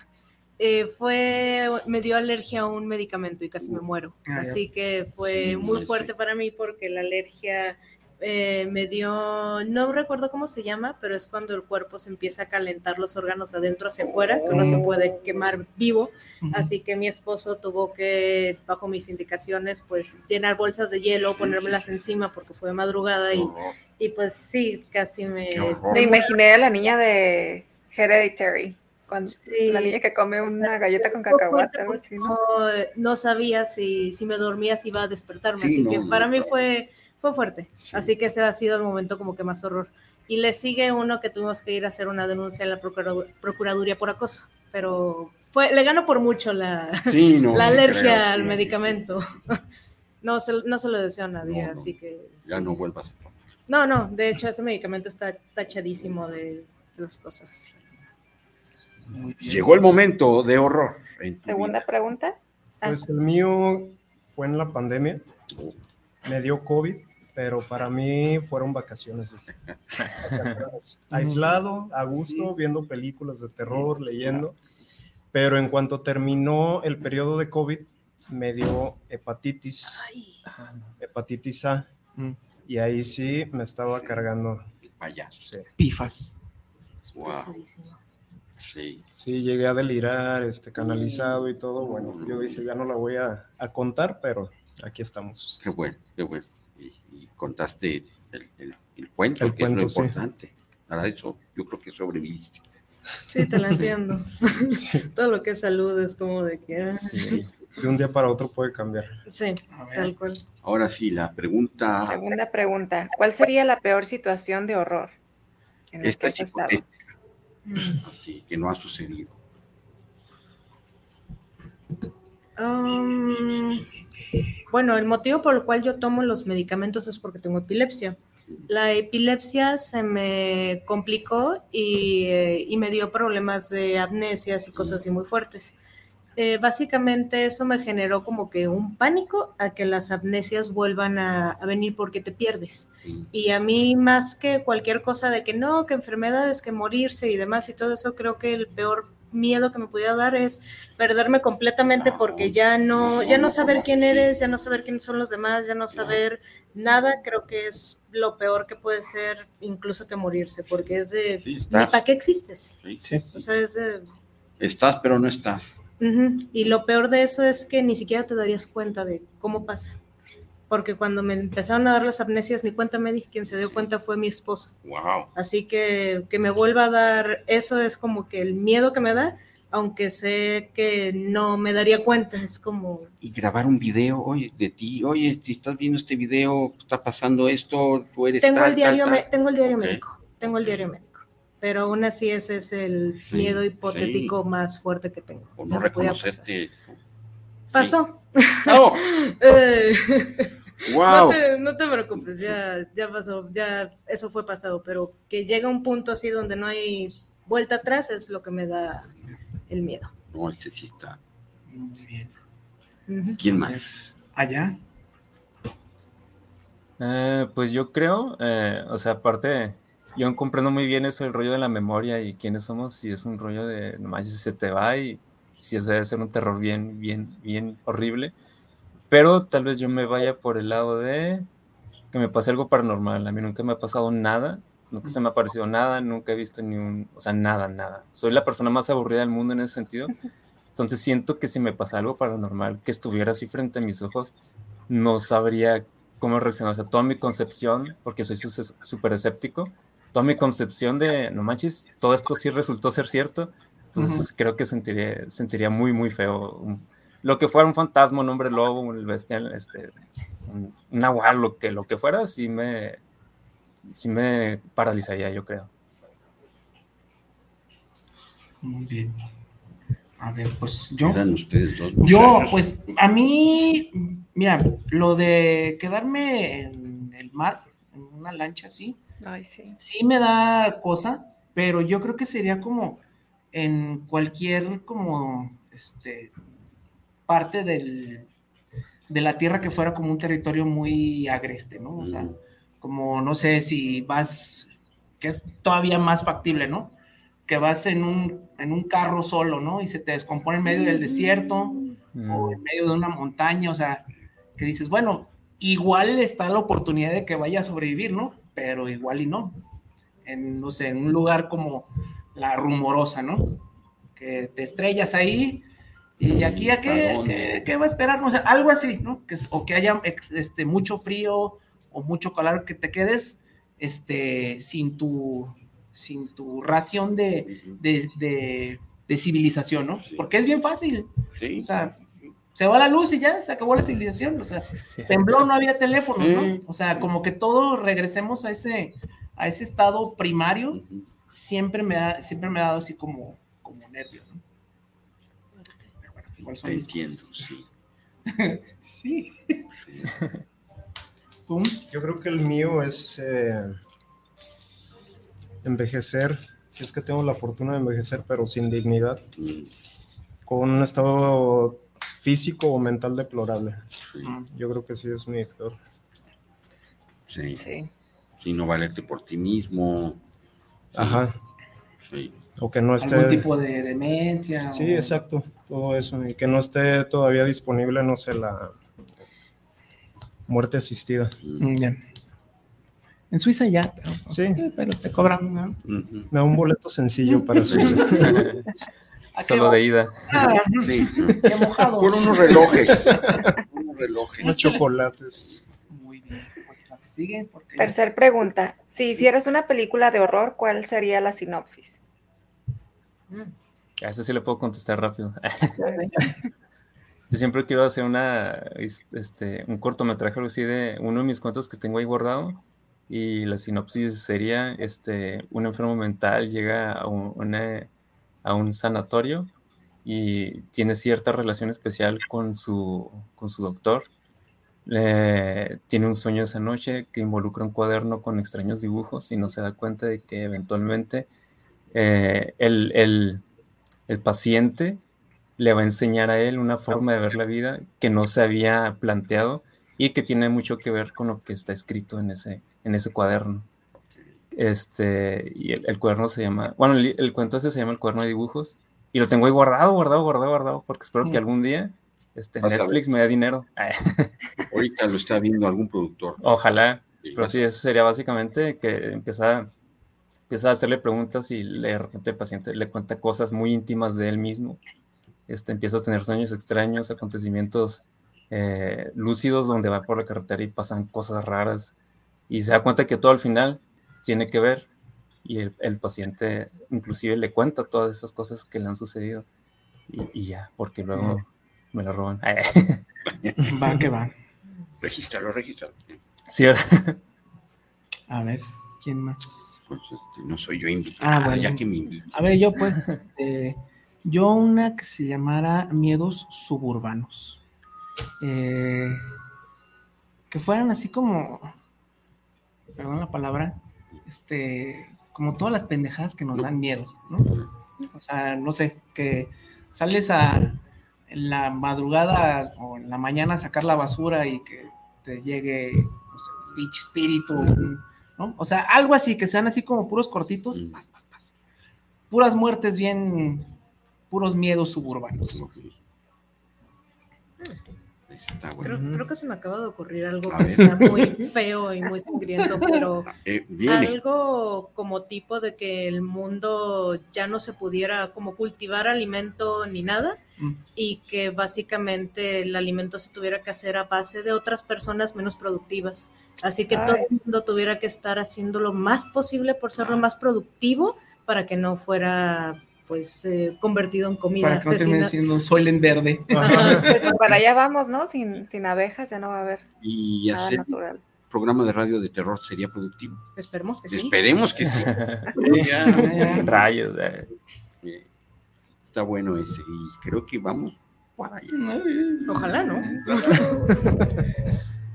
eh, fue, me dio alergia a un medicamento y casi me muero. Ah, Así que fue muy fuerte para mí porque la alergia eh, me dio, no recuerdo cómo se llama, pero es cuando el cuerpo se empieza a calentar los órganos adentro hacia afuera, que no se puede quemar vivo. Así que mi esposo tuvo que, bajo mis indicaciones, pues llenar bolsas de hielo, ponérmelas encima porque fue de madrugada y, y pues sí, casi me... Me imaginé a la niña de Hereditary. Cuando la niña que come una galleta con cacahuate, ¿no? sabía si, si me dormía, si iba a despertarme, así que para mí fue, fue fuerte. Así que ese ha sido el momento como que más horror. Y le sigue uno que tuvimos que ir a hacer una denuncia en la Procuraduría por acoso, pero fue, le ganó por mucho la, la alergia al medicamento. no, se, no se lo deseo a nadie, así que... Ya no vuelvas. No, no, de hecho ese medicamento está tachadísimo de las cosas. Llegó el momento de horror. Segunda pregunta. Ah. Pues el mío fue en la pandemia. Me dio COVID, pero para mí fueron vacaciones. Aislado, a gusto, viendo películas de terror, leyendo. Pero en cuanto terminó el periodo de COVID, me dio hepatitis. Hepatitis A. Mm. Y ahí sí me estaba cargando. Pifas. Wow. Sí. Sí, llegué a delirar, este, canalizado y todo. Bueno, yo dije, ya no la voy a, contar, pero aquí estamos. Qué bueno, qué bueno. Contaste el, cuento, que es lo importante. Para eso, yo creo que sobreviviste. Sí, te la entiendo. Todo lo que es salud es como de que... Ah. De un día para otro puede cambiar. Sí, tal cual. Ahora sí, la pregunta... Segunda pregunta. ¿Cuál sería la peor situación de horror en la Esta que has así que no ha sucedido? Bueno, el motivo por el cual yo tomo los medicamentos es porque tengo epilepsia. La epilepsia se me complicó y, eh, me dio problemas de amnesias y cosas así muy fuertes. Eh, básicamente eso me generó como que un pánico a que las amnesias vuelvan a, venir porque te pierdes. Y a mí más que cualquier cosa de que no, que enfermedades, que morirse y demás y todo eso, creo que el peor miedo que me pudiera dar es perderme completamente porque ya no, ya no saber quién eres, ya no saber quiénes son los demás, ya no saber nada, creo que es lo peor que puede ser incluso que morirse, porque es de, ¿para qué existes? O sea, es de... Estás, pero no estás. Y lo peor de eso es que ni siquiera te darías cuenta de cómo pasa. Porque cuando me empezaron a dar las amnesias, ni cuenta me di, quien se dio cuenta fue mi esposo. Wow. Así que que me vuelva a dar, eso es como que el miedo que me da, aunque sé que no me daría cuenta, es como... Y grabar un video, oye, de ti, oye, si estás viendo este video, está pasando esto, tú eres... Tengo el diario, tengo el diario médico, tengo el diario médico pero aún así ese es el miedo hipotético más fuerte que tengo. O no reconocerte. Pasó. No. Eh, wow. no, te, preocupes, ya, ya pasó, ya eso fue pasado, pero que llega un punto así donde no hay vuelta atrás es lo que me da el miedo. No, ese sí está. Muy bien. ¿Quién más? Allá. Eh, pues yo creo, eh, o sea, aparte yo comprendo muy bien eso, el rollo de la memoria y quiénes somos, si es un rollo de, nomás si se te va y si es debe ser un terror bien, bien, bien horrible. Pero tal vez yo me vaya por el lado de que me pase algo paranormal. A mí nunca me ha pasado nada, nunca se me ha parecido nada, nunca he visto ni un, o sea, nada, nada. Soy la persona más aburrida del mundo en ese sentido. Entonces siento que si me pasa algo paranormal, que estuviera así frente a mis ojos, no sabría cómo reaccionar. O sea, toda mi concepción, porque soy súper escéptico, toda mi concepción de, no manches, todo esto sí resultó ser cierto. Entonces creo que sentiría, sentiría muy, muy feo. Lo que fuera un fantasma, un hombre lobo, un bestial, este, un, nahual, lo que, lo que fuera, sí me, sí me paralizaría, yo creo. Muy bien. A ver, pues yo. yo, pues a mí, mira, lo de quedarme en el mar, en una lancha así, sí. me da cosa, pero yo creo que sería como en cualquier como este parte del, de la tierra que fuera como un territorio muy agreste, ¿no? O sea, como no sé si vas, que es todavía más factible, ¿no? Que vas en un, en un carro solo, ¿no? Y se te descompone en medio del desierto o en medio de una montaña, o sea, que dices, bueno, igual está la oportunidad de que vaya a sobrevivir, ¿no? Pero igual y no. En, no sé, en un lugar como la rumorosa, ¿no? Que te estrellas ahí y aquí a qué, qué, va a esperar, no sé, algo así, ¿no? Que, o que haya este, mucho frío o mucho calor, que te quedes este, sin, tu, sin tu ración de, de, de, civilización, ¿no? Porque es bien fácil. Sí. O sea, se va la luz y ya se acabó la civilización. O sea, tembló, no había teléfonos, ¿no? O sea, como que todo regresemos a ese, a ese estado primario, siempre me, da, siempre me ha dado así como, como nervio, ¿no? Te entiendo, sí. sí. Yo creo que el mío es eh, envejecer, si es que tengo la fortuna de envejecer, pero sin dignidad, mm. con un estado físico o mental deplorable. Yo creo que sí es mi peor. Sí. sí. Sí, no valerte por ti mismo. Ajá. Sí. O que no esté. Algún tipo de demencia. Sí, exacto. Todo eso. Y que no esté todavía disponible, no sé, la muerte asistida. Mm, en Suiza ya. Pero, sí. Pero te cobran. ¿no? Me da un boleto sencillo para Suiza. Solo de ida. Ah, sí. mojado. Con unos relojes. unos relojes. Unos chocolates. Muy bien. Pues la que sigue. Tercer pregunta. Si hicieras una película de horror, ¿cuál sería la sinopsis? A eso sí le puedo contestar rápido. Yo siempre quiero hacer una, este, un cortometraje así de uno de mis cuentos que tengo ahí guardado y la sinopsis sería, este, un enfermo mental llega a un, a un sanatorio y tiene cierta relación especial con su, con su doctor. tiene un sueño esa noche que involucra un cuaderno con extraños dibujos y no se da cuenta de que eventualmente eh, el, el, el, paciente le va a enseñar a él una forma de ver la vida que no se había planteado y que tiene mucho que ver con lo que está escrito en ese, en ese cuaderno. Este, y el, cuaderno se llama, bueno, el, cuento ese se llama el cuaderno de dibujos y lo tengo ahí guardado, guardado, guardado, guardado, porque espero que mm. algún día este, Netflix me dé dinero. Ahorita lo está viendo algún productor. Ojalá, pero sí, eso sería básicamente que empieza empieza a hacerle preguntas y de repente el paciente le cuenta cosas muy íntimas de él mismo. Este, empieza a tener sueños extraños, acontecimientos eh, lúcidos donde va por la carretera y pasan cosas raras y se da cuenta que todo al final tiene que ver y el, paciente inclusive le cuenta todas esas cosas que le han sucedido y, ya, porque luego me la roban. va que va. Regístralo, regístralo. Sí. a ver, ¿quién más? Pues, este, no soy yo invitado, ah, ya que me A ver, yo pues, eh, yo una que se llamara Miedos Suburbanos. Eh, que fueran así como, perdón la palabra, este, como todas las pendejadas que nos dan miedo, ¿no? O sea, no sé, que sales a en la madrugada o en la mañana a sacar la basura y que te llegue, no sé, un espíritu, o sea, algo así, que sean así como puros cortitos, mm. Puras muertes bien, puros miedos suburbanos. Creo, que se me acaba de ocurrir algo que está muy feo y muy sangriento, pero eh, algo como tipo de que el mundo ya no se pudiera como cultivar alimento ni nada mm. y que básicamente el alimento se tuviera que hacer a base de otras personas menos productivas. Así que todo el mundo tuviera que estar haciendo lo más posible por ser lo más productivo para que no fuera pues eh, convertido en comida. Para que no siendo un soil verde. Pues, para allá vamos, ¿no? Sin, sin abejas ya no va a haber y nada hacer natural. programa de radio de terror sería productivo. Esperemos que sí. Esperemos que sí. Rayos. Está bueno ese y creo que vamos para allá. Ojalá, ¿no?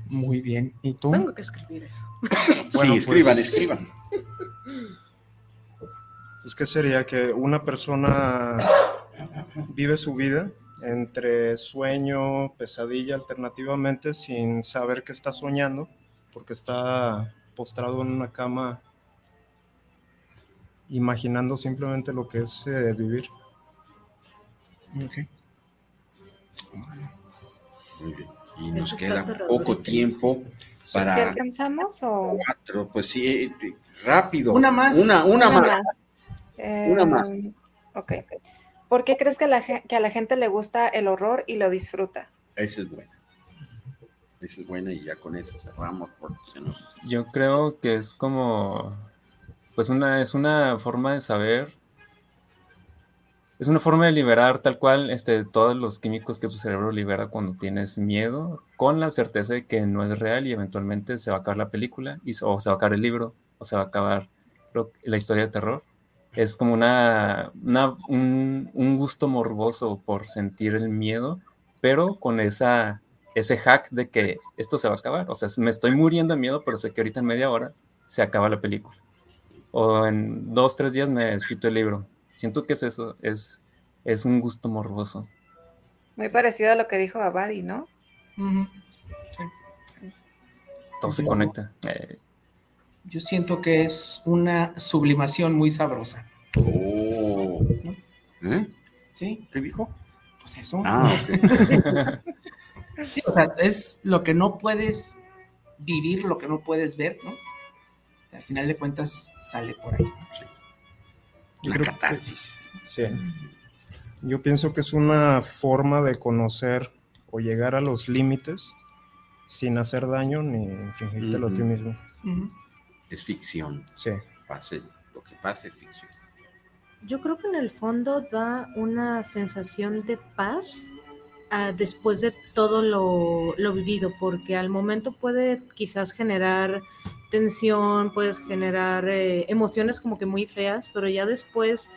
Muy bien. ¿Y tú? Tengo que escribir eso. sí, escriban, pues, escriban. Es que sería que una persona vive su vida entre sueño, pesadilla alternativamente sin saber que está soñando, porque está postrado en una cama imaginando simplemente lo que es eh, vivir. Ok. Muy bien. Y nos queda poco tiempo para. ¿Si alcanzamos o.? Cuatro, pues sí, eh, rápido. Una más. Una, una, más. Una más. Eh, ok. ¿Por qué crees que, la, que a la gente le gusta el horror y lo disfruta? Esa es buena. Esa es buena y ya con eso cerramos. Porque se nos... Yo creo que es como. Pues una, es una forma de saber es una forma de liberar tal cual este, todos los químicos que tu cerebro libera cuando tienes miedo, con la certeza de que no es real y eventualmente se va a acabar la película, y, o se va a acabar el libro, o se va a acabar la historia de terror. Es como una, un, un, gusto morboso por sentir el miedo, pero con esa, ese hack de que esto se va a acabar. O sea, me estoy muriendo de miedo, pero sé que ahorita en media hora se acaba la película. O en dos, tres días me escrito el libro Siento que es eso, es, es un gusto morboso. Muy parecido a lo que dijo Abadi, ¿no? Todo se conecta. Eh. Yo siento que es una sublimación muy sabrosa. Oh. ¿Eh? ¿Sí? ¿Qué dijo? Pues eso. Ah, sí, o sea, es lo que no puedes vivir, lo que no puedes ver, ¿no? Al final de cuentas sale por ahí. Sí. Yo catarsis. sí. Yo pienso que es una forma de conocer o llegar a los límites sin hacer daño ni infringírtelo a ti mismo. Es ficción. Sí. Pase lo que pase es ficción. Yo creo que en el fondo da una sensación de paz ah, después de todo lo, lo, vivido, porque al momento puede quizás generar tensión, puedes generar eh, emociones como que muy feas, pero ya después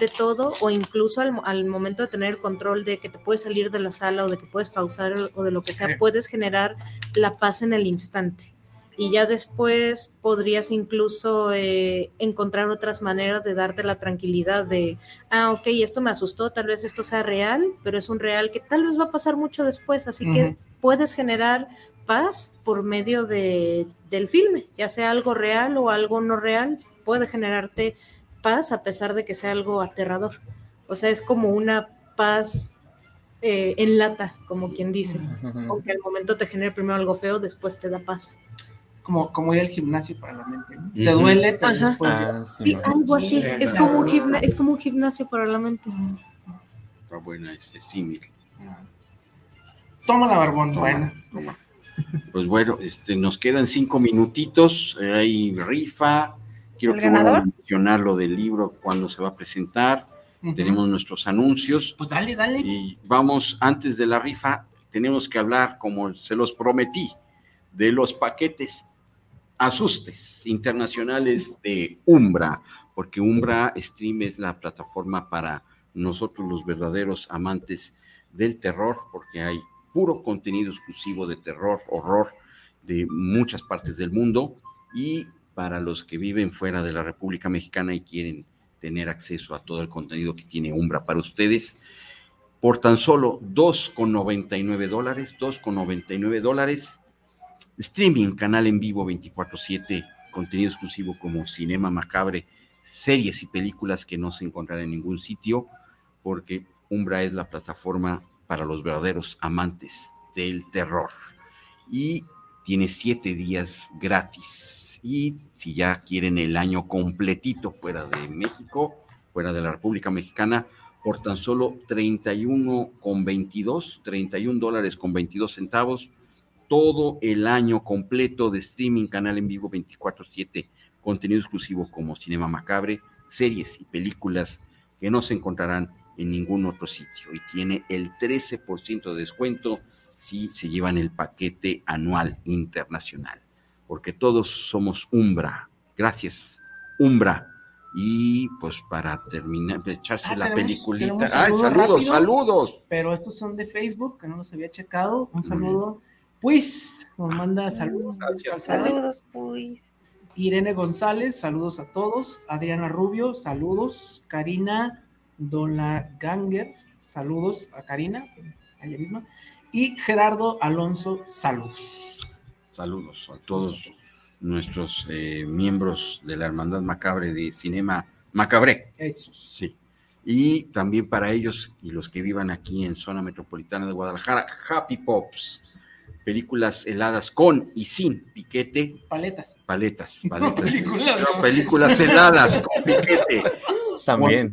de todo o incluso al, momento de tener el control de que te puedes salir de la sala o de que puedes pausar o de lo que sea, puedes generar la paz en el instante. Y ya después podrías incluso eh, encontrar otras maneras de darte la tranquilidad de, ah, ok, esto me asustó, tal vez esto sea real, pero es un real que tal vez va a pasar mucho después, así que puedes generar paz por medio de, del filme, ya sea algo real o algo no real, puede generarte paz a pesar de que sea algo aterrador. O sea, es como una paz eh, en lata, como quien dice. Aunque al momento te genere primero algo feo, después te da paz. Como, como ir al gimnasio para la mente, ¿no? Te duele, pero después ah, sí, algo así. es, como un es como un gimnasio para la mente. Está buena ese símil. Toma la barbón, bueno. Pues bueno, este, nos quedan cinco minutitos, eh, hay rifa, quiero que a mencionar lo del libro cuando se va a presentar, tenemos nuestros anuncios. Pues dale, dale. Y vamos, antes de la rifa, tenemos que hablar, como se los prometí, de los paquetes asustes internacionales de Umbra, porque Umbra Stream es la plataforma para nosotros los verdaderos amantes del terror, porque hay puro contenido exclusivo de terror, horror de muchas partes del mundo. Y para los que viven fuera de la República Mexicana y quieren tener acceso a todo el contenido que tiene Umbra para ustedes, por tan solo 2,99 dólares, 2,99 dólares, streaming, canal en vivo 24/7, contenido exclusivo como Cinema Macabre, series y películas que no se encontrarán en ningún sitio, porque Umbra es la plataforma para los verdaderos amantes del terror. Y tiene siete días gratis. Y si ya quieren el año completito fuera de México, fuera de la República Mexicana, por tan solo 31 con 22, 31 dólares con 22 centavos, todo el año completo de streaming, canal en vivo 24/7, contenido exclusivo como Cinema Macabre, series y películas que no se encontrarán en ningún otro sitio y tiene el 13% de descuento si se llevan el paquete anual internacional, porque todos somos Umbra. Gracias, Umbra. Y pues para terminar, echarse ah, la peliculita. ¡Ay, saludos, saludos! Pero estos son de Facebook, que no los había checado. Un saludo. Pues, nos manda saludos. Saludos, pues. Irene González, saludos a todos. Adriana Rubio, saludos. Karina Dola Ganger, saludos a Karina, a ella misma, y Gerardo Alonso, saludos. Saludos a todos nuestros eh, miembros de la Hermandad Macabre de Cinema Macabre. Eso. Sí. Y también para ellos y los que vivan aquí en zona metropolitana de Guadalajara, Happy Pops. Películas heladas con y sin piquete. Paletas. Paletas, paletas. películas. películas heladas con piquete. También.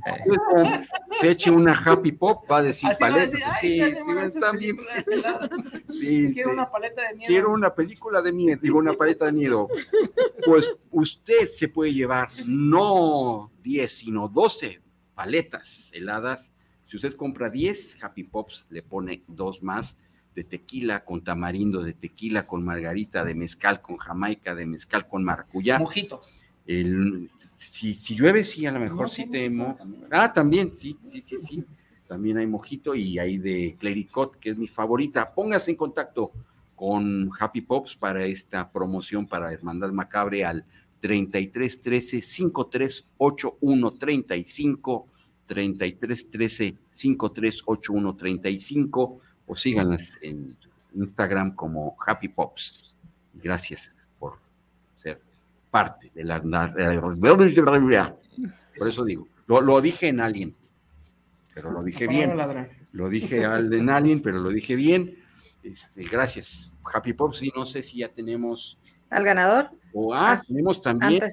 se eche una happy pop, va a decir paletas. sí, sí, también. Sí, quiero una paleta de miedo. Quiero una película de miedo, digo una paleta de miedo. Pues usted se puede llevar no 10, sino 12 paletas heladas. Si usted compra 10 happy pops, le pone dos más de tequila con tamarindo, de tequila con margarita, de mezcal con jamaica, de mezcal con maracuyá. Mojito. El, si, si llueve, sí, a lo mejor sí te... ah, también, sí, sí, sí, sí. También hay mojito y hay de Clericot, que es mi favorita. Póngase en contacto con Happy Pops para esta promoción para Hermandad Macabre al 33 13 53 81 35 33 13 53 81 35 o síganlas en Instagram como Happy Pops. Gracias por ser parte de la... Por eso digo, lo, dije en alguien, pero lo dije bien. Lo dije en alguien, pero lo dije bien. Este, gracias, Happy Pops. Y no sé si ya tenemos... ¿Al ganador? O ah, ah tenemos también...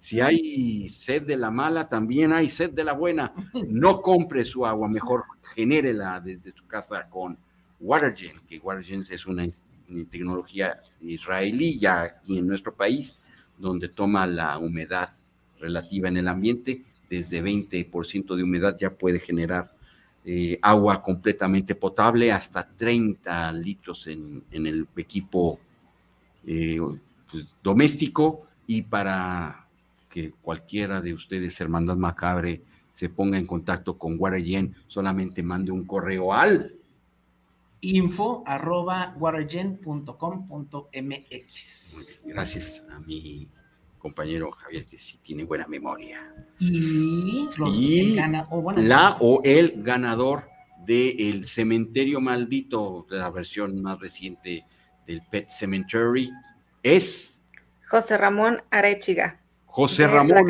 Si hay sed de la mala, también hay sed de la buena. No compre su agua, mejor genérela desde su casa con WaterGen, que WaterGen es una, tecnología israelí ya aquí en nuestro país, donde toma la humedad relativa en el ambiente, desde 20% de humedad ya puede generar eh, agua completamente potable, hasta 30 litros en, el equipo eh, pues, doméstico. Y para que cualquiera de ustedes, Hermandad Macabre, se ponga en contacto con WaterGen, solamente mande un correo al info arroba Gracias a mi compañero Javier, que sí tiene buena memoria. Y, la o el ganador del Cementerio Maldito, de la versión más reciente del Pet Cemetery, es José Ramón Arechiga. José Ramón.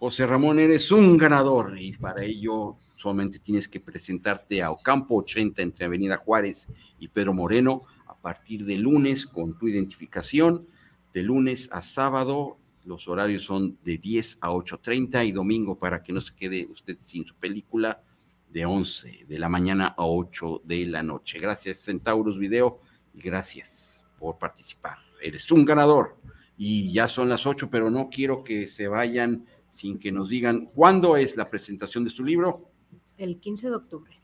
José Ramón, eres un ganador y para ello solamente tienes que presentarte a Ocampo 80 entre Avenida Juárez y Pedro Moreno a partir de lunes con tu identificación. De lunes a sábado los horarios son de 10 a 8.30 y domingo para que no se quede usted sin su película de 11 de la mañana a 8 de la noche. Gracias Centauros Video y gracias por participar. Eres un ganador y ya son las 8, pero no quiero que se vayan sin que nos digan cuándo es la presentación de su libro. El 15 de octubre.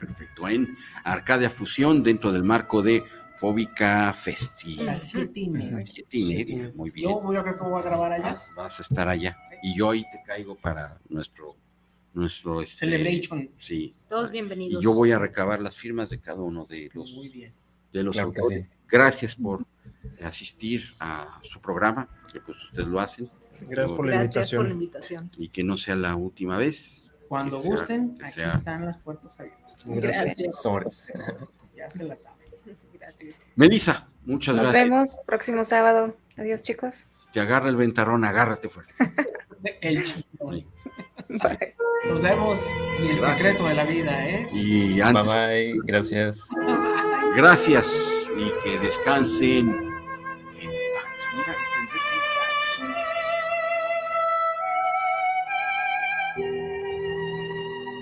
Perfecto, en Arcadia Fusión, dentro del marco de Fóbica Festi. A las siete y media. Siete y media, muy bien. Yo voy a, creo que voy a grabar allá. Vas a estar allá. Y yo ahí te caigo para nuestro nuestro este, celebration. Sí. Todos bienvenidos. Y yo voy a recabar las firmas de cada uno de los Muy bien. de los autores. Gracias por asistir a su programa, que pues ustedes lo hacen. Gracias, por la, invitación. Y que no sea la última vez. Cuando gusten, aquí están las puertas abiertas. Gracias. Ya se las saben. Gracias. Melissa, muchas gracias. Nos vemos próximo sábado. Adiós, chicos. Te agarra el ventarrón, agárrate fuerte. el chingón. Nos vemos y el secreto de la vida es. Y antes. Bye bye, gracias. Gracias y que descansen